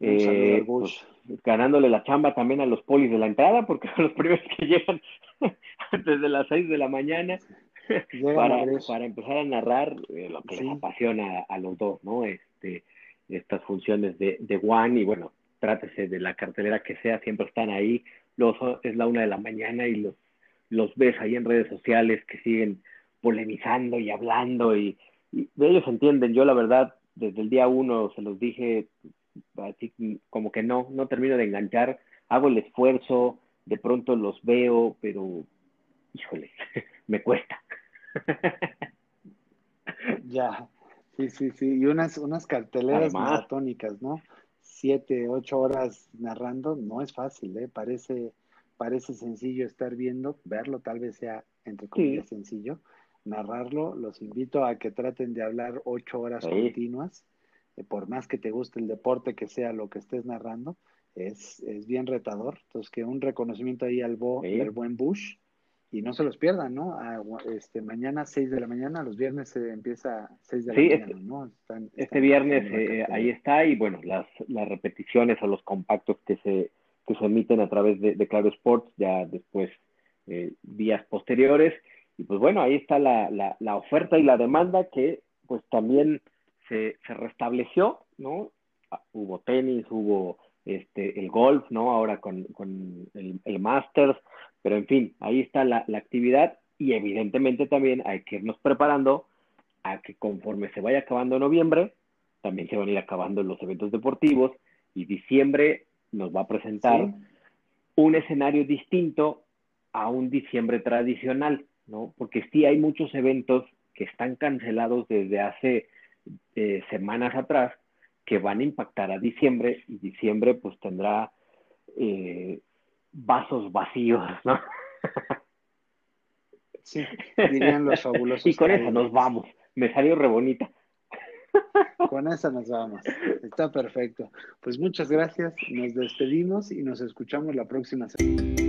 Eh, pues, ganándole la chamba también a los polis de la entrada, porque (laughs) son los primeros que llegan (laughs) desde las 6 de la mañana para, para, empezar a narrar eh, lo que les apasiona a, los dos, ¿no? Este, estas funciones de, de One y bueno, trátese de la cartelera que sea, siempre están ahí. Los, es la una de la mañana y los, los ves ahí en redes sociales que siguen polemizando y hablando y, y de ellos entienden. Yo la verdad desde el día uno se los dije, así como que no, no termino de enganchar, hago el esfuerzo, de pronto los veo, pero híjole, (laughs) me cuesta. (laughs) ya, sí, sí, sí, y unas, unas carteleras maratónicas, ¿no? Siete, ocho horas narrando, no es fácil, ¿eh? Parece, parece sencillo estar viendo, verlo tal vez sea, entre comillas, sencillo, narrarlo, los invito a que traten de hablar ocho horas continuas, eh, por más que te guste el deporte, que sea lo que estés narrando, es, es bien retador. Entonces, que un reconocimiento ahí al, bo, buen Bush y no se los pierdan, ¿no? este, mañana 6 de la mañana, los viernes se empieza 6 de la mañana, este, ¿no? este viernes eh, ahí está y bueno, las, las repeticiones o los compactos que se, que se emiten a través de, de Claro Sports ya después, eh, días posteriores. Y pues bueno, ahí está la, la, oferta y la demanda que pues también se, se restableció, ¿no? Ah, hubo tenis, hubo este, el golf, ¿no? Ahora con, con el, el Masters, pero en fin, ahí está la, la actividad y evidentemente también hay que irnos preparando a que conforme se vaya acabando noviembre, también se van a ir acabando los eventos deportivos y diciembre nos va a presentar un escenario distinto a un diciembre tradicional. ¿No? Porque sí hay muchos eventos que están cancelados desde hace eh, semanas atrás que van a impactar a diciembre y diciembre pues tendrá eh, vasos vacíos, ¿no? (laughs) Sí, dirían los (laughs) fabulosos. y con eso nos vamos. Me salió re bonita. (laughs) Con eso nos vamos. Está perfecto. Pues muchas gracias. Nos despedimos y nos escuchamos la próxima semana.